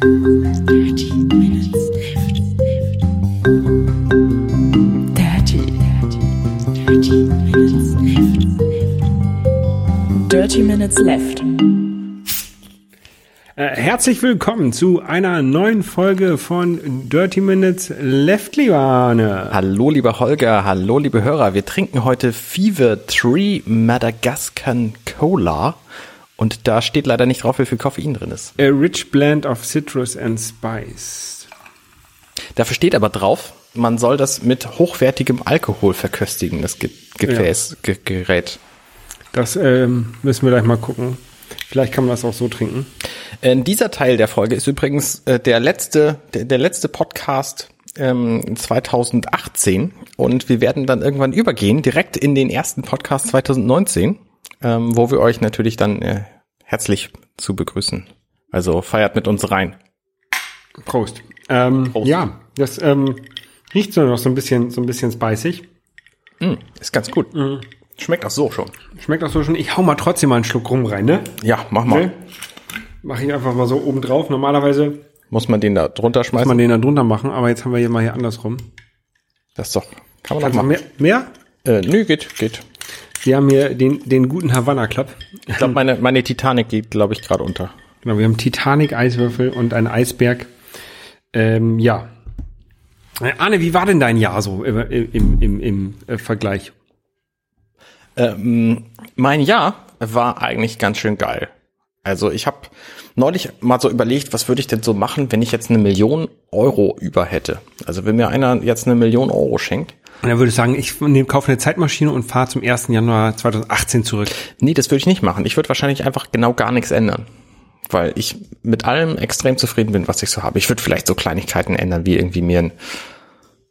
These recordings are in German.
Dirty Minutes Left. Dirty, dirty, dirty Minutes Left. Dirty Minutes Left. Äh, herzlich willkommen zu einer neuen Folge von Dirty Minutes Left, lieber Arne. Hallo, lieber Holger, hallo, liebe Hörer. Wir trinken heute Fever Tree Madagascan Cola. Und da steht leider nicht drauf, wie viel Koffein drin ist. A rich blend of citrus and spice. Dafür steht aber drauf, man soll das mit hochwertigem Alkohol verköstigen, das Ge Gefäß, Ge Gerät. Das ähm, müssen wir gleich mal gucken. Vielleicht kann man das auch so trinken. Äh, dieser Teil der Folge ist übrigens äh, der letzte, der, der letzte Podcast ähm, 2018 und wir werden dann irgendwann übergehen direkt in den ersten Podcast 2019, ähm, wo wir euch natürlich dann äh, herzlich zu begrüßen. Also feiert mit uns rein. Prost. Ähm, Prost. Ja, das ähm, riecht so noch so ein bisschen, so ein bisschen spicig. Mm, ist ganz gut. Schmeckt auch so schon. Schmeckt auch so schon. Ich hau mal trotzdem mal einen Schluck rum rein, ne? Ja, mach mal. Okay. Mache ich einfach mal so oben drauf. Normalerweise Muss man den da drunter schmeißen? man den da drunter machen, aber jetzt haben wir hier mal hier andersrum. das ist doch, kann man Kannst doch du machen. mehr? mehr? Äh, nö, geht, geht. Wir haben hier den, den guten Havanna Club. Ich glaube, meine, meine Titanic geht, glaube ich, gerade unter. Genau, wir haben Titanic-Eiswürfel und einen Eisberg. Ähm, ja. Arne, wie war denn dein Jahr so im, im, im, im äh, Vergleich? Ähm, mein Jahr war eigentlich ganz schön geil. Also ich habe neulich mal so überlegt, was würde ich denn so machen, wenn ich jetzt eine Million Euro über hätte. Also wenn mir einer jetzt eine Million Euro schenkt. Und dann würde ich sagen, ich nehm, kaufe eine Zeitmaschine und fahre zum 1. Januar 2018 zurück. Nee, das würde ich nicht machen. Ich würde wahrscheinlich einfach genau gar nichts ändern. Weil ich mit allem extrem zufrieden bin, was ich so habe. Ich würde vielleicht so Kleinigkeiten ändern, wie irgendwie mir ein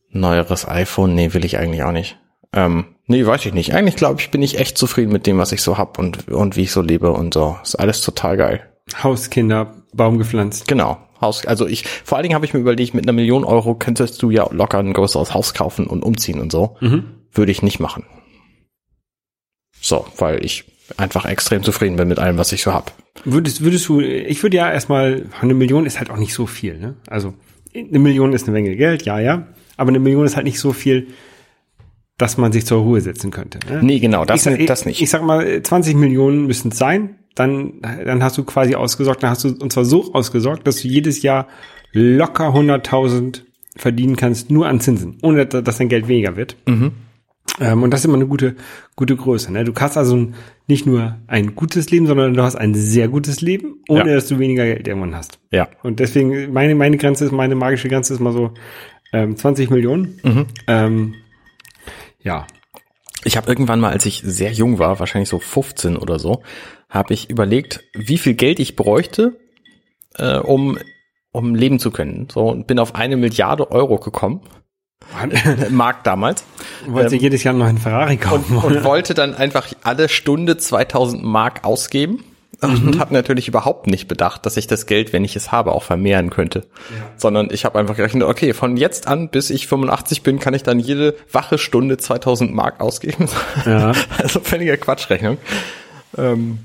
neueres iPhone. Nee, will ich eigentlich auch nicht. Ähm, nee, weiß ich nicht. Eigentlich glaube ich, bin ich echt zufrieden mit dem, was ich so hab und, und wie ich so lebe und so. Ist alles total geil. Haus, Kinder, Baum gepflanzt. Genau. Haus, also ich, vor allen Dingen habe ich mir überlegt, mit einer Million Euro könntest du ja locker ein größeres Haus kaufen und umziehen und so. Würde ich nicht machen. So, weil ich einfach extrem zufrieden bin mit allem, was ich so hab. Würdest, würdest du, ich würde ja erstmal, eine Million ist halt auch nicht so viel, ne? Also, eine Million ist eine Menge Geld, ja, ja. Aber eine Million ist halt nicht so viel, dass man sich zur Ruhe setzen könnte. Ne? Nee, genau, das, ich sag, das nicht. Ich sag mal, 20 Millionen müssen es sein. Dann, dann hast du quasi ausgesorgt, dann hast du, und zwar so ausgesorgt, dass du jedes Jahr locker 100.000 verdienen kannst, nur an Zinsen, ohne dass dein Geld weniger wird. Mhm. Ähm, und das ist immer eine gute, gute Größe. Ne? Du hast also ein, nicht nur ein gutes Leben, sondern du hast ein sehr gutes Leben, ohne Ja. dass du weniger Geld irgendwann hast. ja. Und deswegen, meine, meine Grenze ist, meine magische Grenze ist mal so ähm, 20 Millionen. Mhm. Ähm, ja, Ich habe irgendwann mal, als ich sehr jung war, wahrscheinlich so 15 oder so, habe ich überlegt, wie viel Geld ich bräuchte, äh, um um leben zu können. So und bin auf eine Milliarde Euro gekommen, Mark damals, wollte jedes Jahr noch einen Ferrari kaufen. und wollte dann einfach alle Stunde 2000 Mark ausgeben und habe natürlich überhaupt nicht bedacht, dass ich das Geld, wenn ich es habe, auch vermehren könnte. Sondern ich habe einfach gerechnet, okay, von jetzt an bis ich 85 bin, kann ich dann jede wache Stunde 2000 Mark ausgeben. Ja. Also völliger Quatschrechnung. Ähm,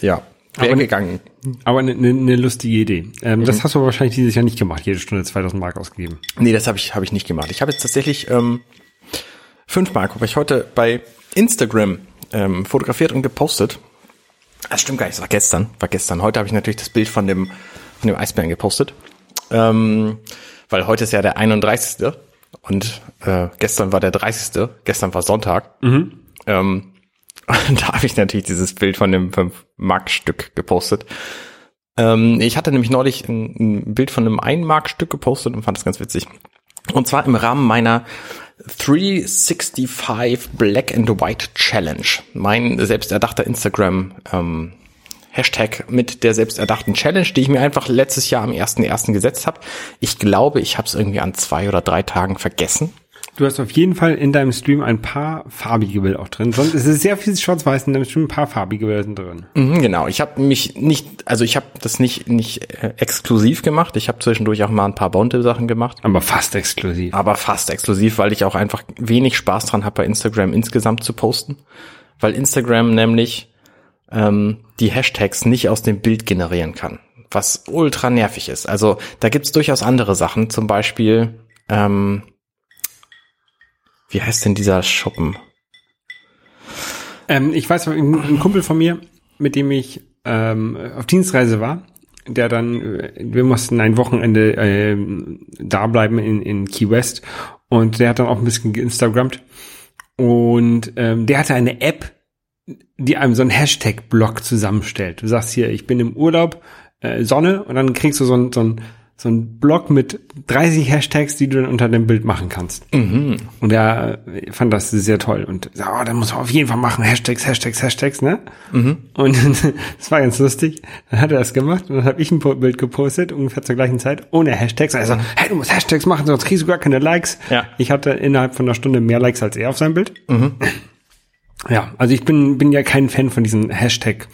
ja, wäre Aber- gegangen. Aber eine, eine, eine lustige Idee. Ähm, Das hast du wahrscheinlich dieses Jahr nicht gemacht, jede Stunde 2000 Mark ausgegeben. Nee, das habe ich, hab ich nicht gemacht. Ich habe jetzt tatsächlich ähm, fünf Mark, habe ich heute bei Instagram ähm, fotografiert und gepostet. Das stimmt gar nicht, das war gestern. War gestern. Heute habe ich natürlich das Bild von dem, von dem Eisbären gepostet. Ähm, weil heute ist ja der 31. Und äh, gestern war der 30. Gestern war Sonntag. Ähm, und da habe ich natürlich dieses Bild von dem 5-Mark-Stück gepostet. Ähm, ich hatte nämlich neulich ein, ein Bild von einem 1-Mark-Stück gepostet und fand das ganz witzig. Und zwar im Rahmen meiner 365 Black and White Challenge. Mein selbsterdachter Instagram ähm, Hashtag mit der selbsterdachten Challenge, die ich mir einfach letztes Jahr am 1.1. gesetzt habe. Ich glaube, ich habe es irgendwie an zwei oder drei Tagen vergessen. Du hast auf jeden Fall in deinem Stream ein paar farbige Bilder auch drin. Sonst ist es sehr viel schwarz-weiß in deinem Stream, ein paar farbige Bilder sind drin. Mhm, genau, ich habe mich nicht, also ich habe das nicht nicht äh, exklusiv gemacht. Ich habe zwischendurch auch mal ein paar bunte Sachen gemacht, Aber fast exklusiv. aber fast exklusiv, weil ich auch einfach wenig Spaß dran habe, bei Instagram insgesamt zu posten, weil Instagram nämlich ähm, die Hashtags nicht aus dem Bild generieren kann. was ultra nervig ist. Also da gibt's durchaus andere Sachen, zum Beispiel, ähm, wie heißt denn dieser Schuppen? Ähm, ich weiß, ein, Kumpel von mir, mit dem ich ähm, auf Dienstreise war, der dann, äh, wir mussten ein Wochenende äh, da bleiben in, in Key West und der hat dann auch ein bisschen geinstagrammt und ähm, der hatte eine App, die einem so einen Hashtag-Block zusammenstellt. Du sagst hier, ich bin im Urlaub, äh, Sonne und dann kriegst du so ein, so ein so ein Blog mit 30 Hashtags, die du dann unter dem Bild machen kannst. Mhm. Und er fand das sehr toll und so, oh, dann muss man auf jeden Fall machen, Hashtags, Hashtags, Hashtags, ne? Mhm. Und das war ganz lustig. Dann hat er das gemacht und dann habe ich ein Bild gepostet, ungefähr zur gleichen Zeit, ohne Hashtags. Also, hey, du musst Hashtags machen, sonst kriegst du gar keine Likes. Ja. Ich hatte innerhalb von einer Stunde mehr Likes als er auf seinem Bild. Mhm. Ja, also ich bin, bin ja kein Fan von diesen Hashtag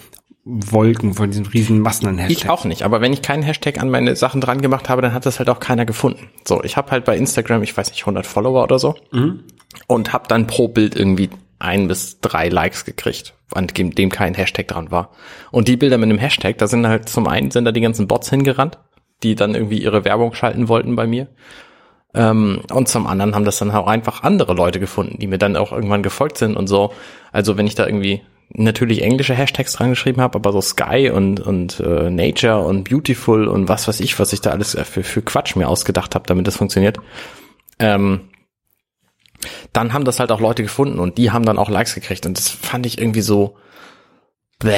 Wolken, von diesen riesen Massen an Hashtags. Ich auch nicht, aber wenn ich keinen Hashtag an meine Sachen dran gemacht habe, dann hat das halt auch keiner gefunden. So, ich habe halt bei Instagram, ich weiß nicht, 100 Follower oder so und habe dann pro Bild irgendwie ein bis drei Likes gekriegt, an dem, dem kein Hashtag dran war. Und die Bilder mit einem Hashtag, da sind halt zum einen sind da die ganzen Bots hingerannt, die dann irgendwie ihre Werbung schalten wollten bei mir. Ähm, und zum anderen haben das dann auch einfach andere Leute gefunden, die mir dann auch irgendwann gefolgt sind und so. Also wenn ich da irgendwie natürlich englische Hashtags dran geschrieben habe, aber so Sky und, und äh, Nature und Beautiful und was weiß ich, was ich da alles für, für Quatsch mir ausgedacht habe, damit das funktioniert. Ähm, dann haben das halt auch Leute gefunden und die haben dann auch Likes gekriegt und das fand ich irgendwie so bäh.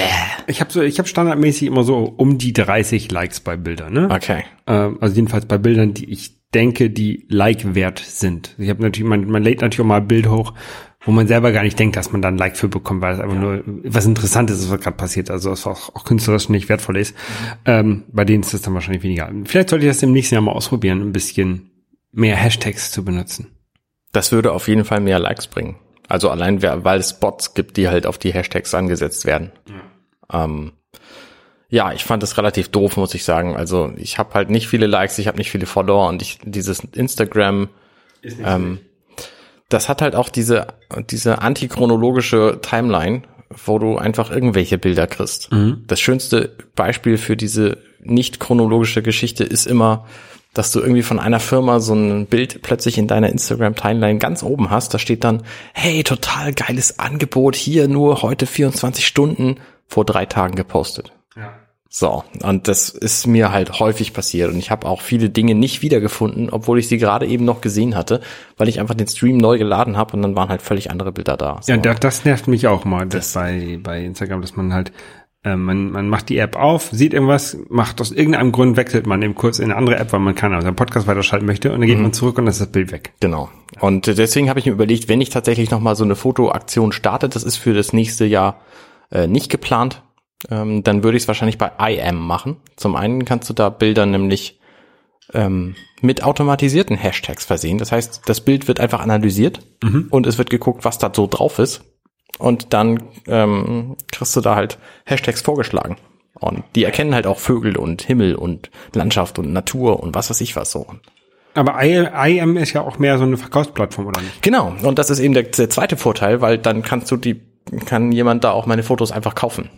Ich habe so, ich habe standardmäßig immer so um die 30 Likes bei Bildern, ne? Okay. Ähm, also jedenfalls bei Bildern, die ich denke, die Like wert sind. Ich habe natürlich, man, man lädt natürlich auch mal ein Bild hoch, wo man selber gar nicht denkt, dass man dann ein Like für bekommt, weil es einfach nur was Interessantes ist, was gerade passiert. Also was auch, auch künstlerisch nicht wertvoll ist. Ähm, bei denen ist das dann wahrscheinlich weniger. Vielleicht sollte ich das im nächsten Jahr mal ausprobieren, ein bisschen mehr Hashtags zu benutzen. Das würde auf jeden Fall mehr Likes bringen. Also allein, weil es Bots gibt, die halt auf die Hashtags angesetzt werden. Ähm, ja, ich fand das relativ doof, muss ich sagen. Also ich habe halt nicht viele Likes, ich habe nicht viele Follower und ich dieses Instagram, ähm, das hat halt auch diese diese antichronologische Timeline, wo du einfach irgendwelche Bilder kriegst. Das schönste Beispiel für diese nicht chronologische Geschichte ist immer, dass du irgendwie von einer Firma so ein Bild plötzlich in deiner Instagram-Timeline ganz oben hast. Da steht dann, hey, total geiles Angebot, hier nur heute 24 Stunden vor drei Tagen gepostet. So, und das ist mir halt häufig passiert. Und ich habe auch viele Dinge nicht wiedergefunden, obwohl ich sie gerade eben noch gesehen hatte, weil ich einfach den Stream neu geladen habe und dann waren halt völlig andere Bilder da. So. Ja, das, das nervt mich auch mal, das bei, bei Instagram, dass man halt, äh, man, man macht die App auf, sieht irgendwas, macht aus irgendeinem Grund, wechselt man eben kurz in eine andere App, weil man kann also einen Podcast weiterschalten möchte und dann geht man zurück und dann ist das Bild weg. Genau. Und deswegen habe ich mir überlegt, wenn ich tatsächlich noch mal so eine Fotoaktion starte, das ist für das nächste Jahr äh, nicht geplant, ähm, dann würde ich es wahrscheinlich bei IM machen. Zum einen kannst du da Bilder nämlich ähm, mit automatisierten Hashtags versehen. Das heißt, das Bild wird einfach analysiert und es wird geguckt, was da so drauf ist. Und dann ähm, kriegst du da halt Hashtags vorgeschlagen. Und die erkennen halt auch Vögel und Himmel und Landschaft und Natur und was weiß ich was so. Aber IM ist ja auch mehr so eine Verkaufsplattform, oder nicht? Genau, und das ist eben der, der zweite Vorteil, weil dann kannst du die, kann jemand da auch meine Fotos einfach kaufen.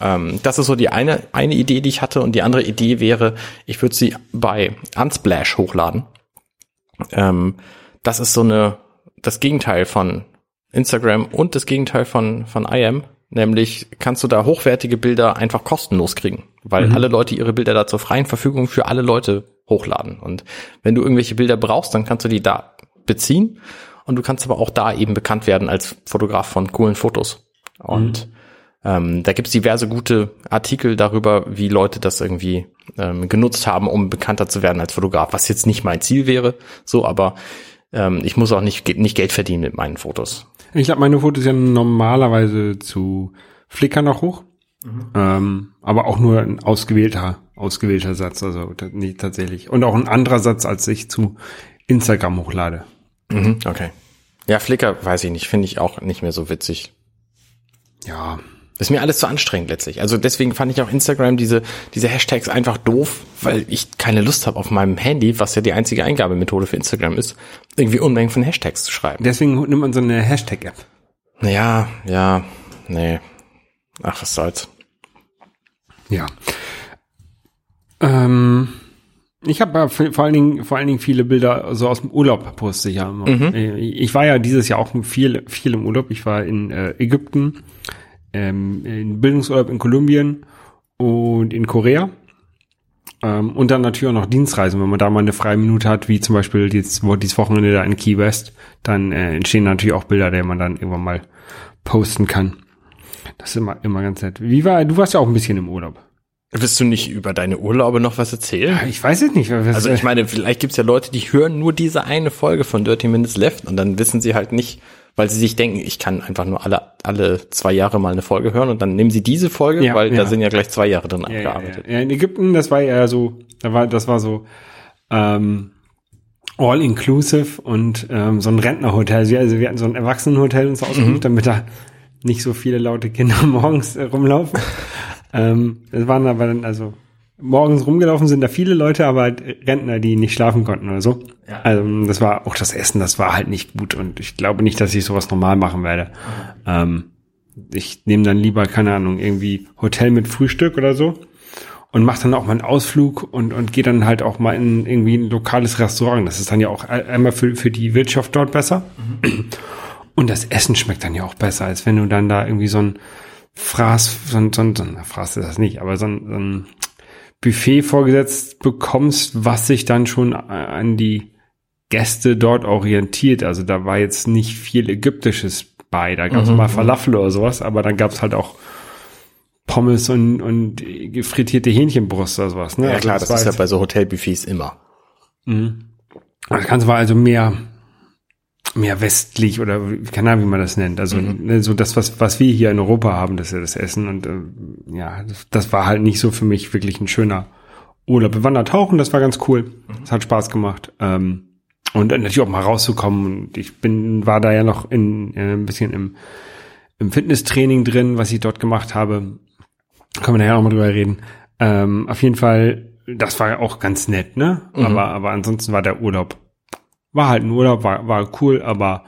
Ähm, das ist so die eine, eine Idee, die ich hatte, und die andere Idee wäre, ich würde sie bei Unsplash hochladen. Ähm, das ist so eine, das Gegenteil von Instagram und das Gegenteil von, von IM. Nämlich kannst du da hochwertige Bilder einfach kostenlos kriegen, weil alle Leute ihre Bilder da zur freien Verfügung für alle Leute hochladen. Und wenn du irgendwelche Bilder brauchst, dann kannst du die da beziehen und du kannst aber auch da eben bekannt werden als Fotograf von coolen Fotos. Und ähm, da gibt's diverse gute Artikel darüber, wie Leute das irgendwie ähm, genutzt haben, um bekannter zu werden als Fotograf, was jetzt nicht mein Ziel wäre, so, aber ähm, ich muss auch nicht, nicht Geld verdienen mit meinen Fotos. Ich lade meine Fotos ja normalerweise zu Flickr noch hoch. Ähm, aber auch nur ein ausgewählter, ausgewählter Satz, also nicht tatsächlich. Und auch ein anderer Satz, als ich zu Instagram hochlade. Mhm, okay. Ja, Flickr weiß ich nicht, finde ich auch nicht mehr so witzig. Ja, Das ist mir alles zu anstrengend letztlich. Also deswegen fand ich auch Instagram diese, diese Hashtags einfach doof, weil ich keine Lust habe auf meinem Handy, was ja die einzige Eingabemethode für Instagram ist, irgendwie Unmengen von Hashtags zu schreiben. deswegen nimmt man so eine Hashtag-App. Ja, ja, nee. Ach, was soll's. Ja. Ich habe vor allen Dingen vor allen Dingen viele Bilder so aus dem Urlaub poste ich ja immer. Äh, Ich war ja dieses Jahr auch viel viel im Urlaub. Ich war in äh, Ägypten, ähm, in Bildungsurlaub in Kolumbien und in Korea. Ähm, und dann natürlich auch noch Dienstreisen, wenn man da mal eine freie Minute hat, wie zum Beispiel jetzt, wo dieses Wochenende da in Key West, dann äh, entstehen natürlich auch Bilder, die man dann irgendwann mal posten kann. Das ist immer, immer ganz nett. Wie war, du warst ja auch ein bisschen im Urlaub. Willst du nicht über deine Urlaube noch was erzählen? Ich weiß es nicht. Also ich meine, vielleicht gibt's ja Leute, die hören nur diese eine Folge von Dirty Minutes Left und dann wissen sie halt nicht, weil sie sich denken, ich kann einfach nur alle, alle zwei Jahre mal eine Folge hören und dann nehmen sie diese Folge, Ja, weil da ja. sind ja gleich zwei Jahre drin ja, ja, abgearbeitet. ja. ja, in Ägypten, das war ja so, da war, das war so, ähm, all inclusive und ähm, so ein Rentnerhotel. Also wir, hatten so ein Erwachsenenhotel uns ausgesucht, damit da nicht so viele laute Kinder morgens äh, rumlaufen. Ähm, es waren aber dann also morgens rumgelaufen sind da viele Leute, aber halt Rentner, die nicht schlafen konnten oder so. Ja. Also das war auch das Essen, das war halt nicht gut und ich glaube nicht, dass ich sowas normal machen werde. Ähm, ich nehme dann lieber keine Ahnung irgendwie Hotel mit Frühstück oder so und mache dann auch mal einen Ausflug und und gehe dann halt auch mal in irgendwie ein lokales Restaurant. Das ist dann ja auch ein- einmal für für die Wirtschaft dort besser. Und das Essen schmeckt dann ja auch besser, als wenn du dann da irgendwie so ein Fraß, so ein, so ein, so ein Fraß ist das nicht, aber so ein, so ein Buffet vorgesetzt bekommst, was sich dann schon an die Gäste dort orientiert. Also da war jetzt nicht viel Ägyptisches bei. Da gab es mal Falafel oder sowas, aber dann gab es halt auch Pommes und, und frittierte Hähnchenbrust oder sowas. Ne? Ja Also klar, das war ist ja bei so Hotelbuffets immer. Das Ganze war also mehr, mehr westlich oder keine Ahnung, wie man das nennt. Also ne, so das, was, was wir hier in Europa haben, das ist ja das Essen. Und äh, ja, das, das war halt nicht so für mich wirklich ein schöner Urlaub. Wir waren da tauchen, das war ganz cool. Das hat Spaß gemacht. Ähm, und natürlich auch mal rauszukommen. Und ich bin, war da ja noch in, äh, ein bisschen im, im Fitnesstraining drin, was ich dort gemacht habe. Können wir nachher auch mal drüber reden. Ähm, auf jeden Fall, das war ja auch ganz nett, ne? Aber, aber ansonsten war der Urlaub, war halt ein Urlaub, war, war cool, aber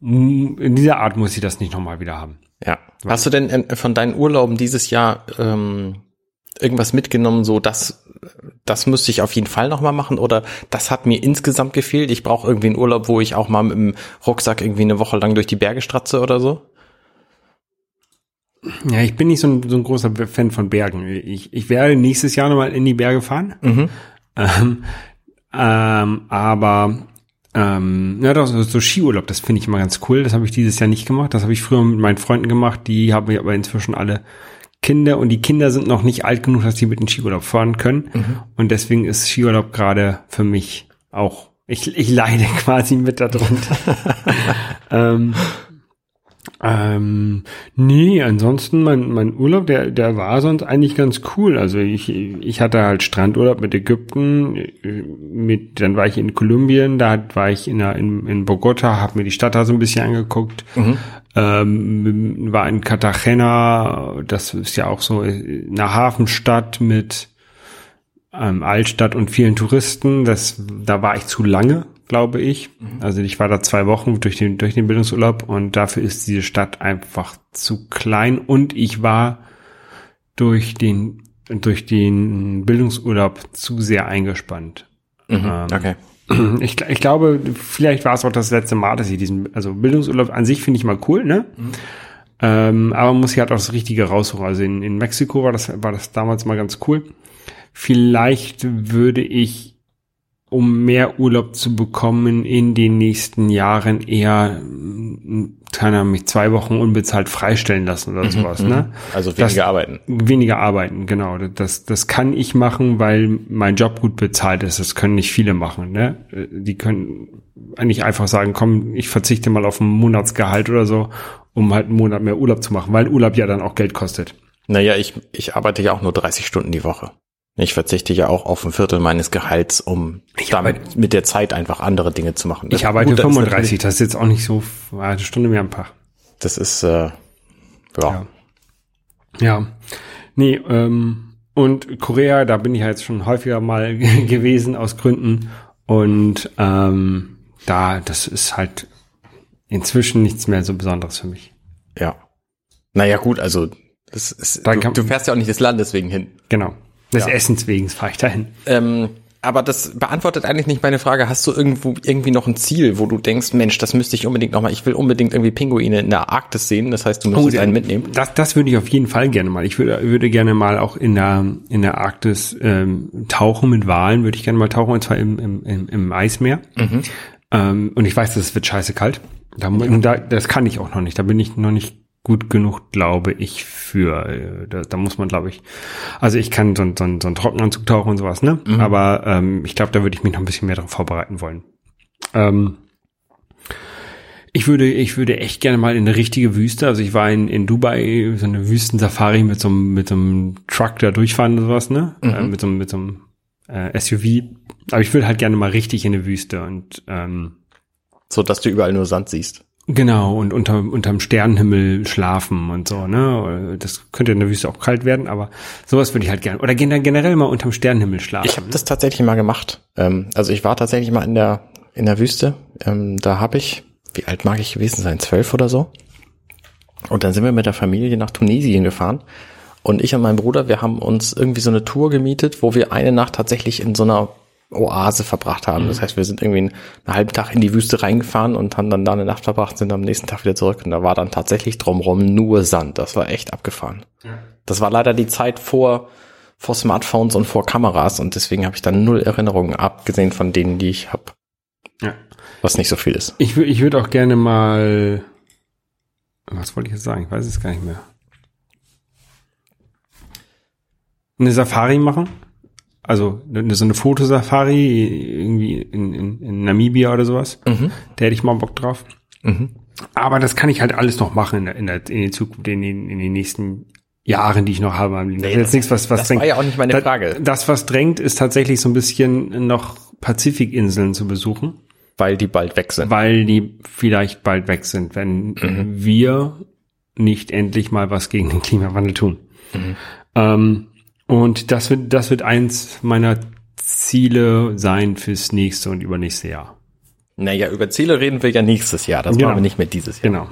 in dieser Art muss ich das nicht nochmal wieder haben. Ja. Hast du denn äh, von deinen Urlauben dieses Jahr ähm, irgendwas mitgenommen, so das, das müsste ich auf jeden Fall nochmal machen oder das hat mir insgesamt gefehlt. Ich brauche irgendwie einen Urlaub, wo ich auch mal mit dem Rucksack irgendwie eine Woche lang durch die Berge stratze oder so. Ja, ich bin nicht so ein, so ein großer Fan von Bergen. Ich, ich werde nächstes Jahr nochmal in die Berge fahren. Ähm, ähm, aber ähm, ja, doch, so, so Skiurlaub, das finde ich immer ganz cool. Das habe ich dieses Jahr nicht gemacht. Das habe ich früher mit meinen Freunden gemacht. Die haben aber inzwischen alle Kinder und die Kinder sind noch nicht alt genug, dass die mit in Skiurlaub fahren können. Und deswegen ist Skiurlaub gerade für mich auch, ich, ich leide quasi mit darunter. ähm, ähm, nee, ansonsten mein, mein Urlaub, der, der war sonst eigentlich ganz cool. Also ich, ich hatte halt Strandurlaub mit Ägypten, äh, mit, dann war ich in Kolumbien, da war ich in, der, in, in Bogota, habe mir die Stadt da so ein bisschen angeguckt. Ähm, war in Cartagena, das ist ja auch so eine Hafenstadt mit ähm, Altstadt und vielen Touristen. Das, da war ich zu lange, glaube ich. Also ich war da zwei Wochen durch den, durch den Bildungsurlaub und dafür ist diese Stadt einfach zu klein und ich war durch den, durch den Bildungsurlaub zu sehr eingespannt. Ähm, Okay. ich, ich glaube, vielleicht war es auch das letzte Mal, dass ich diesen, also Bildungsurlaub an sich finde ich mal cool, ne? Ähm, aber man muss ja halt auch das Richtige raussuchen. Also in, in Mexiko war das, war das damals mal ganz cool. Vielleicht würde ich, um mehr Urlaub zu bekommen, in den nächsten Jahren eher, mm, keine Ahnung, mich zwei Wochen unbezahlt freistellen lassen oder sowas, ne? Also Das- weniger arbeiten. Weniger arbeiten, genau. Das, das kann ich machen, weil mein Job gut bezahlt ist. Das können nicht viele machen. Ne? Die können eigentlich einfach sagen, komm, ich verzichte mal auf ein Monatsgehalt oder so, um halt einen Monat mehr Urlaub zu machen, weil Urlaub ja dann auch Geld kostet. Naja, ich, ich arbeite ja auch nur 30 Stunden die Woche. Ich verzichte ja auch auf ein Viertel meines Gehalts, um damit mit der Zeit einfach andere Dinge zu machen. Ich arbeite Gut, das ist 35, das ist jetzt auch nicht so eine Stunde mehr am Tag. Das ist, äh, ja. Ja. Ja. Nee, ähm, und Korea, da bin ich ja jetzt schon häufiger mal gewesen aus Gründen. Und ähm, da, das ist halt inzwischen nichts mehr so Besonderes für mich. ja. Naja, gut, also, das ist, du, du fährst ja auch nicht des Landes wegen hin. Genau. Des Ja. Essens wegen fahre ich dahin. Ähm, aber das beantwortet eigentlich nicht meine Frage. Hast du irgendwo irgendwie noch ein Ziel, wo du denkst, Mensch, das müsste ich unbedingt noch mal. Ich will unbedingt irgendwie Pinguine in der Arktis sehen. Das heißt, du müsstest ja, einen mitnehmen. Das, das würde ich auf jeden Fall gerne mal. Ich würde, würde gerne mal auch in der, in der Arktis ähm, tauchen mit Walen, würde ich gerne mal tauchen, und zwar im, im, im, im Eismeer. Ähm, und ich weiß, das wird scheiße kalt. Da, da, das kann ich auch noch nicht. Da bin ich noch nicht gut genug, glaube ich, für. äh, Da, da muss man, glaube ich. Also ich kann so, ein- so, ein- so einen Trockenanzug tauchen und sowas, ne? Aber ähm, ich glaube, da würde ich mich noch ein bisschen mehr darauf vorbereiten wollen. Ähm, ich würde, ich würde echt gerne mal in eine richtige Wüste. Also ich war in, in Dubai, so eine Wüstensafari mit so einem, mit so einem Truck da durchfahren und sowas, ne? Äh, mit so einem, mit so einem äh, SUV. Aber ich würde halt gerne mal richtig in eine Wüste und ähm, So, dass du überall nur Sand siehst. Genau, und unter, unterm Sternenhimmel schlafen und so, ne? Das könnte in der Wüste auch kalt werden, aber sowas würde ich halt gerne. Oder gen- generell mal unterm Sternenhimmel schlafen. Ich habe das tatsächlich mal gemacht. Ähm, also ich war tatsächlich mal in der in der Wüste. Ähm, da habe ich, wie alt mag ich gewesen sein, zwölf oder so. Und dann sind wir mit der Familie nach Tunesien gefahren. Und ich und mein Bruder, wir haben uns irgendwie so eine Tour gemietet, wo wir eine Nacht tatsächlich in so einer Oase verbracht haben. Das heißt, wir sind irgendwie einen, einen halben Tag in die Wüste reingefahren und haben dann da eine Nacht verbracht, sind am nächsten Tag wieder zurück. Und da war dann tatsächlich drumrum nur Sand. Das war echt abgefahren. Das war leider die Zeit vor, vor Smartphones und vor Kameras und deswegen habe ich dann null Erinnerungen, abgesehen von denen, die ich habe, ja. was nicht so viel ist. Ich, ich würde auch gerne mal. Was wollte ich jetzt sagen? Ich weiß es gar nicht mehr. Eine Safari machen. Also eine, so eine Fotosafari irgendwie in, in, in Namibia oder sowas. Da hätte ich mal Bock drauf. Aber das kann ich halt alles noch machen in der, in der, in Zukunft, in den, in den nächsten Jahren, die ich noch habe. am Leben. Das ist jetzt nichts, was, was das war ja auch nicht meine Frage. Das, was drängt, ist tatsächlich so ein bisschen noch Pazifikinseln zu besuchen Weil die bald weg sind. weil die vielleicht bald weg sind, wenn wir nicht endlich mal was gegen den Klimawandel tun. Ähm, und das wird, das wird eins meiner Ziele sein fürs nächste und übernächste Jahr. Naja, über Ziele reden wir ja nächstes Jahr. Das Genau. machen wir nicht mehr dieses Jahr. Genau.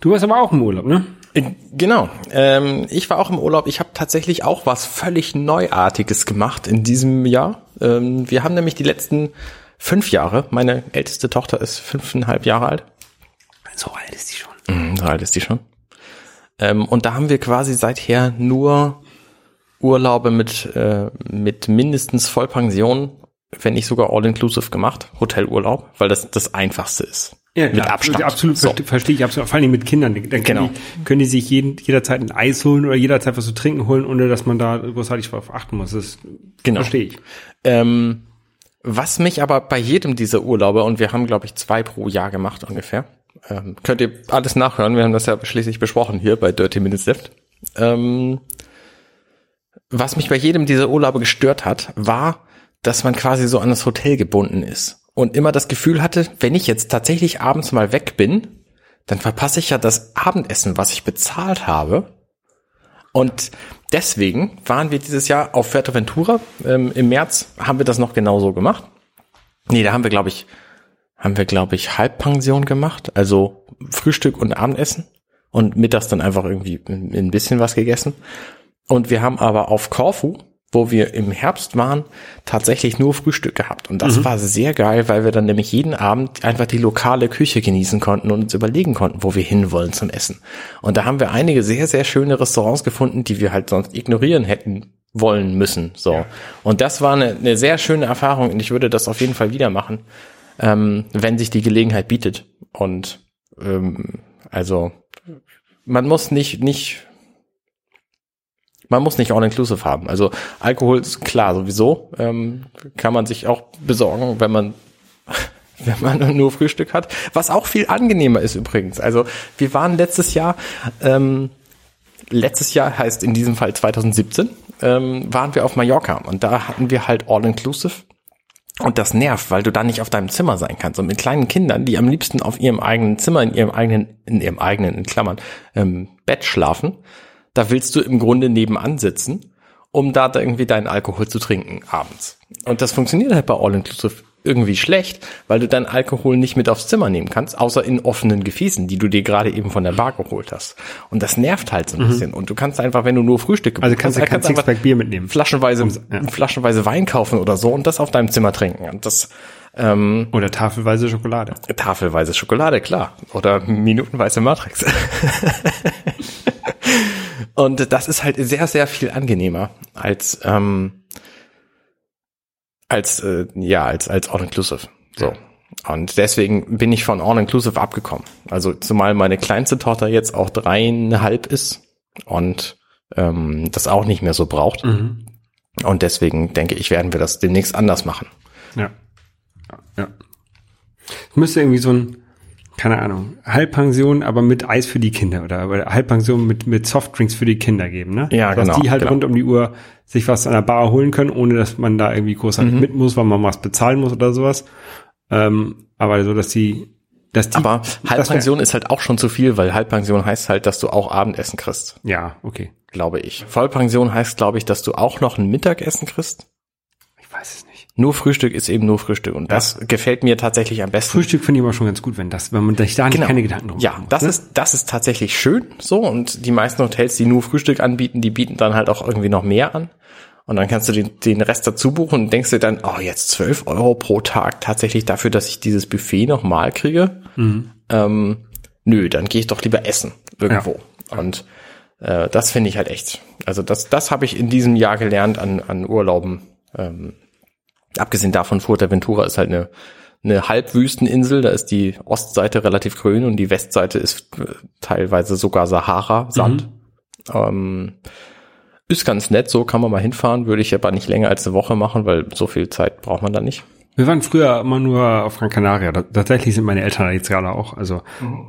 Du warst aber auch im Urlaub, ne? Äh, Genau. Ähm, ich war auch im Urlaub. Ich habe tatsächlich auch was völlig Neuartiges gemacht in diesem Jahr. Ähm, wir haben nämlich die letzten fünf Jahre, meine älteste Tochter ist fünfeinhalb Jahre alt. So alt ist die schon. Mhm, so alt ist die schon. Ähm, und da haben wir quasi seither nur Urlaube mit, äh, mit mindestens Vollpension, wenn nicht sogar All-Inclusive gemacht, Hotelurlaub, weil das das Einfachste ist. Ja, mit klar, Abstand. Absolut, So. verste- verstehe ich absolut. Vor allem mit Kindern. Dann können, Genau. die, können die sich jeden, jederzeit ein Eis holen oder jederzeit was zu trinken holen, ohne dass man da großartig drauf achten muss. Das Genau. verstehe ich. Ähm, was mich aber bei jedem dieser Urlaube, und wir haben, glaube ich, zwei pro Jahr gemacht ungefähr, ähm, könnt ihr alles nachhören, wir haben das ja schließlich besprochen hier bei Dirty Minutes Left. Ähm, was mich bei jedem dieser Urlaube gestört hat, war, dass man quasi so an das Hotel gebunden ist und immer das Gefühl hatte, wenn ich jetzt tatsächlich abends mal weg bin, dann verpasse ich ja das Abendessen, was ich bezahlt habe. Und deswegen waren wir dieses Jahr auf Fuerteventura. Ähm, Im März haben wir das noch genauso gemacht. Nee, da haben wir, glaube ich, haben wir, glaube ich, Halbpension gemacht. Also Frühstück und Abendessen. Und mittags dann einfach irgendwie ein ein bisschen was gegessen. Und wir haben aber auf Korfu, wo wir im Herbst waren, tatsächlich nur Frühstück gehabt. Und das war sehr geil, weil wir dann nämlich jeden Abend einfach die lokale Küche genießen konnten und uns überlegen konnten, wo wir hinwollen zum Essen. Und da haben wir einige sehr, sehr schöne Restaurants gefunden, die wir halt sonst ignorieren hätten wollen müssen. So. Und das war eine, eine sehr schöne Erfahrung und ich würde das auf jeden Fall wieder machen, ähm, wenn sich die Gelegenheit bietet. Und ähm, also man muss nicht, nicht man muss nicht all-inclusive haben. Also Alkohol ist klar sowieso. Ähm, kann man sich auch besorgen, wenn man wenn man nur Frühstück hat. Was auch viel angenehmer ist übrigens. Also wir waren letztes Jahr, ähm, letztes Jahr heißt in diesem Fall 2017, ähm, waren wir auf Mallorca und da hatten wir halt all-inclusive. Und das nervt, weil du da nicht auf deinem Zimmer sein kannst. Und mit kleinen Kindern, die am liebsten auf ihrem eigenen Zimmer, in ihrem eigenen, in ihrem eigenen, in Klammern, ähm, Bett schlafen, da willst du im Grunde nebenan sitzen, um da irgendwie deinen Alkohol zu trinken abends. Und das funktioniert halt bei All Inclusive irgendwie schlecht, weil du dann Alkohol nicht mit aufs Zimmer nehmen kannst, außer in offenen Gefäßen, die du dir gerade eben von der Bar geholt hast. Und das nervt halt so ein bisschen. Und du kannst einfach, wenn du nur Frühstück Mhm. Also kannst du kein einfach Sixpack Bier mitnehmen. Flaschenweise, ja. Flaschenweise Wein kaufen oder so und das auf deinem Zimmer trinken. Und das ähm, Oder tafelweise Schokolade. tafelweise Schokolade, klar. Oder minutenweise Matrix. und das ist halt sehr, sehr viel angenehmer als ähm, als äh, ja als als All Inclusive. So. Und deswegen bin ich von All Inclusive abgekommen. Also zumal meine kleinste Tochter jetzt auch dreieinhalb ist und ähm, das auch nicht mehr so braucht. Und deswegen denke ich, werden wir das demnächst anders machen. Ja. Ja. ja. Es müsste irgendwie so ein, keine Ahnung, Halbpension, aber mit Eis für die Kinder oder, oder Halbpension mit, mit Softdrinks für die Kinder geben, ne? Ja, Dass genau, die halt genau. rund um die Uhr sich was an der Bar holen können, ohne dass man da irgendwie großartig Mhm. mit muss, weil man was bezahlen muss oder sowas. Ähm, aber so, dass die, dass die, Aber Halbpension ist halt auch schon zu viel, weil Halbpension heißt halt, dass du auch Abendessen kriegst, ja, okay. glaube ich. Vollpension heißt, glaube ich, dass du auch noch ein Mittagessen kriegst. Ich weiß es nicht. Nur Frühstück ist eben nur Frühstück und das gefällt mir tatsächlich am besten. Frühstück finde ich aber schon ganz gut, wenn das, wenn man sich da nicht keine Gedanken drum Genau. Ja, macht, das ne? ist das ist tatsächlich schön so und die meisten Hotels, die nur Frühstück anbieten, die bieten dann halt auch irgendwie noch mehr an. Und dann kannst du den, den Rest dazu buchen und denkst dir dann, oh, jetzt 12 Euro pro Tag tatsächlich dafür, dass ich dieses Buffet nochmal kriege. Mhm. Ähm, nö, dann gehe ich doch lieber essen irgendwo. Und äh, das finde ich halt echt. Also das, das habe ich in diesem Jahr gelernt an, an Urlauben. Ähm, abgesehen davon, Fuerteventura ist halt eine, eine Halbwüsteninsel. Da ist die Ostseite relativ grün und die Westseite ist äh, teilweise sogar Sahara-Sand. Ähm, ist ganz nett, so kann man mal hinfahren, würde ich aber nicht länger als eine Woche machen, weil so viel Zeit braucht man da nicht. Wir waren früher immer nur auf Gran Canaria. Tatsächlich sind meine Eltern jetzt gerade auch. Also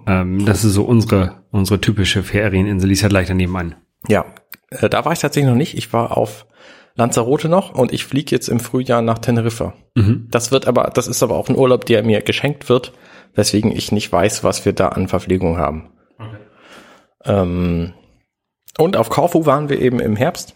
ähm, das ist so unsere unsere typische Ferieninsel. Die ist halt gleich daneben an. Ja, äh, da war ich tatsächlich noch nicht. Ich war auf Lanzarote noch und ich fliege jetzt im Frühjahr nach Teneriffa. Das wird aber, das ist aber auch ein Urlaub, der mir geschenkt wird, weswegen ich nicht weiß, was wir da an Verpflegung haben. Ähm, und auf Korfu waren wir eben im Herbst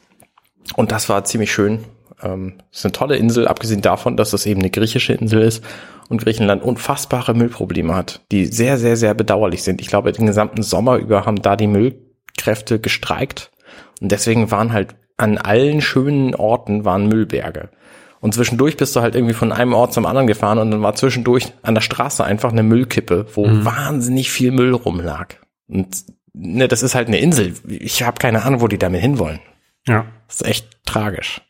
und das war ziemlich schön. Ähm, es ist eine tolle Insel, abgesehen davon, dass das eben eine griechische Insel ist und Griechenland unfassbare Müllprobleme hat, die sehr, sehr, sehr bedauerlich sind. Ich glaube, den gesamten Sommer über haben da die Müllkräfte gestreikt und deswegen waren halt an allen schönen Orten waren Müllberge. Und zwischendurch bist du halt irgendwie von einem Ort zum anderen gefahren und dann war zwischendurch an der Straße einfach eine Müllkippe, wo wahnsinnig viel Müll rumlag. Und ne, das ist halt eine Insel. Ich habe keine Ahnung, wo die damit hinwollen. Ja. Das ist echt tragisch.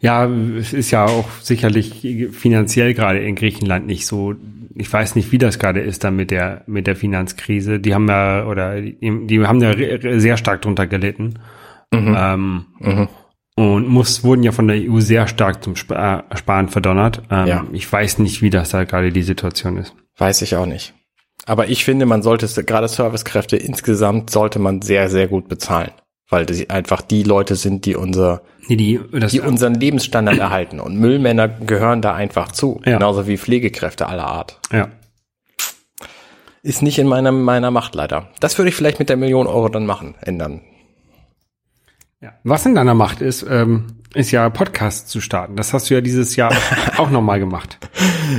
Ja, es ist ja auch sicherlich finanziell gerade in Griechenland nicht so. Ich weiß nicht, wie das gerade ist da mit der mit der Finanzkrise. Die haben ja oder die, die haben ja sehr stark drunter gelitten. Ähm, Und muss, wurden ja von der EU sehr stark zum Sp äh, Sparen verdonnert. Ähm, Ja. Ich weiß nicht, wie das da gerade die Situation ist. Weiß ich auch nicht. Aber ich finde, man sollte gerade Servicekräfte insgesamt sollte man sehr, sehr gut bezahlen. Weil die einfach die Leute sind, die unser, die, das, die unseren Lebensstandard erhalten. Und Müllmänner gehören da einfach zu. Ja. Genauso wie Pflegekräfte aller Art. ja. Ist nicht in meiner, meiner Macht leider. Das würde ich vielleicht mit der Million Euro dann machen, ändern. Ja. Was in deiner Macht ist, ähm, ist ja Podcasts zu starten. Das hast du ja dieses Jahr auch nochmal gemacht.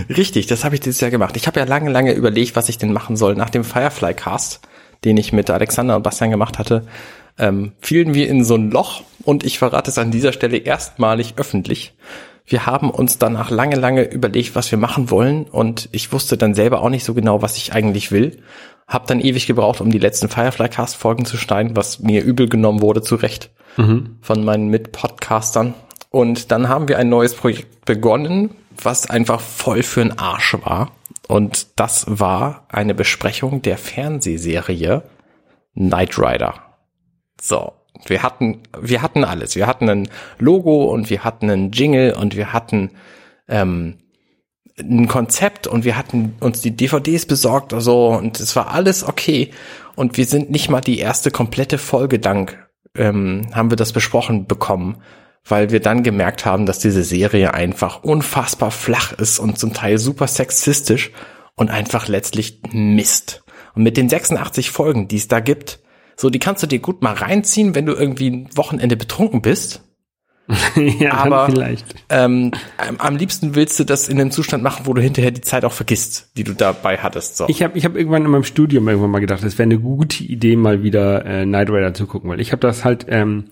Richtig, das habe ich dieses Jahr gemacht. Ich habe ja lange, lange überlegt, was ich denn machen soll. Nach dem Firefly Cast, den ich mit Alexander und Bastian gemacht hatte, ähm, fielen wir in so ein Loch und ich verrate es an dieser Stelle erstmalig öffentlich. Wir haben uns danach lange, lange überlegt, was wir machen wollen und ich wusste dann selber auch nicht so genau, was ich eigentlich will. Hab dann ewig gebraucht, um die letzten Firefly Cast Folgen zu schneiden, was mir übel genommen wurde, zu Recht von meinen Mitpodcastern. Und dann haben wir ein neues Projekt begonnen, was einfach voll für den Arsch war. Und das war eine Besprechung der Fernsehserie Knight Rider. So, wir hatten, wir hatten alles. Wir hatten ein Logo und wir hatten einen Jingle und wir hatten ähm, ein Konzept und wir hatten uns die DVDs besorgt oder so und es war alles okay. Und wir sind nicht mal die erste komplette Folge lang ähm, haben wir das besprochen bekommen, weil wir dann gemerkt haben, dass diese Serie einfach unfassbar flach ist und zum Teil super sexistisch und einfach letztlich Mist. Und mit den 86 Folgen, die es da gibt, so die kannst du dir gut mal reinziehen, wenn du irgendwie ein Wochenende betrunken bist. ja, aber vielleicht. ähm, am- liebsten willst du das in einem Zustand machen, wo du hinterher die Zeit auch vergisst, die du dabei hattest. So. Ich habe ich hab irgendwann in meinem Studium irgendwann mal gedacht, es wäre eine gute Idee, mal wieder äh, Knight Rider zu gucken, weil ich habe das halt ähm,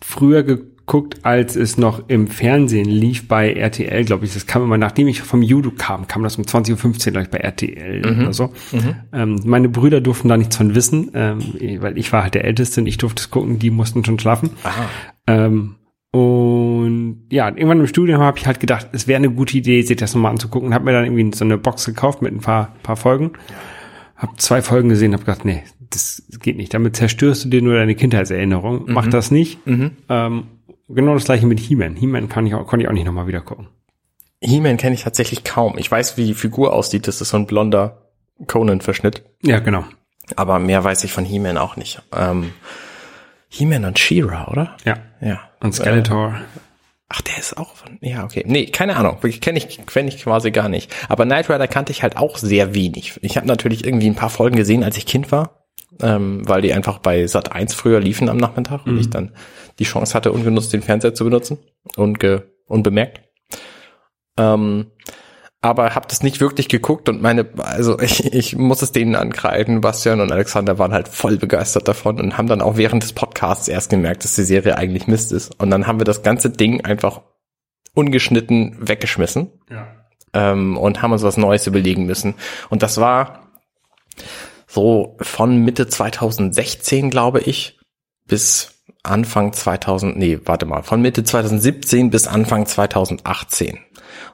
früher geguckt, als es noch im Fernsehen lief bei RTL, glaube ich. Das kam immer, nachdem ich vom Judo kam, kam das um 20.15 Uhr, glaube ich, bei RTL oder so. Ähm, meine Brüder durften da nichts von wissen, ähm, weil ich war halt der Älteste und ich durfte es gucken, die mussten schon schlafen. Ähm, und ja, irgendwann im Studium habe ich halt gedacht, es wäre eine gute Idee, sich das nochmal anzugucken. Habe mir dann irgendwie so eine Box gekauft mit ein paar, paar Folgen. Habe zwei Folgen gesehen, habe gedacht, nee, das geht nicht. Damit zerstörst du dir nur deine Kindheitserinnerung. Mach das nicht. Ähm, genau das gleiche mit He-Man. He-Man kann ich auch, konnte ich auch nicht nochmal wieder gucken. He-Man kenne ich tatsächlich kaum. Ich weiß, wie die Figur aussieht. Das ist so ein blonder Conan-Verschnitt. Ja, genau. Aber mehr weiß ich von He-Man auch nicht. Ähm, He-Man und She-Ra, oder? Ja. Ja. Und Skeletor. Ach, der ist auch von, ja, okay. Nee, keine Ahnung. Kenne ich, kenn ich quasi gar nicht. Aber Knight Rider kannte ich halt auch sehr wenig. Ich habe natürlich irgendwie ein paar Folgen gesehen, als ich Kind war, ähm, weil die einfach bei Sat 1 früher liefen am Nachmittag und ich dann die Chance hatte, ungenutzt den Fernseher zu benutzen. Unge unbemerkt. Ähm, aber habe das nicht wirklich geguckt und meine, also ich, ich muss es denen ankreiden, Bastian und Alexander waren halt voll begeistert davon und haben dann auch während des Podcasts erst gemerkt, dass die Serie eigentlich Mist ist. Und dann haben wir das ganze Ding einfach ungeschnitten weggeschmissen Ja. ähm, und haben uns was Neues überlegen müssen. Und das war so von Mitte 2016, glaube ich, bis Anfang 2000, nee, warte mal, von Mitte 2017 bis Anfang 2018.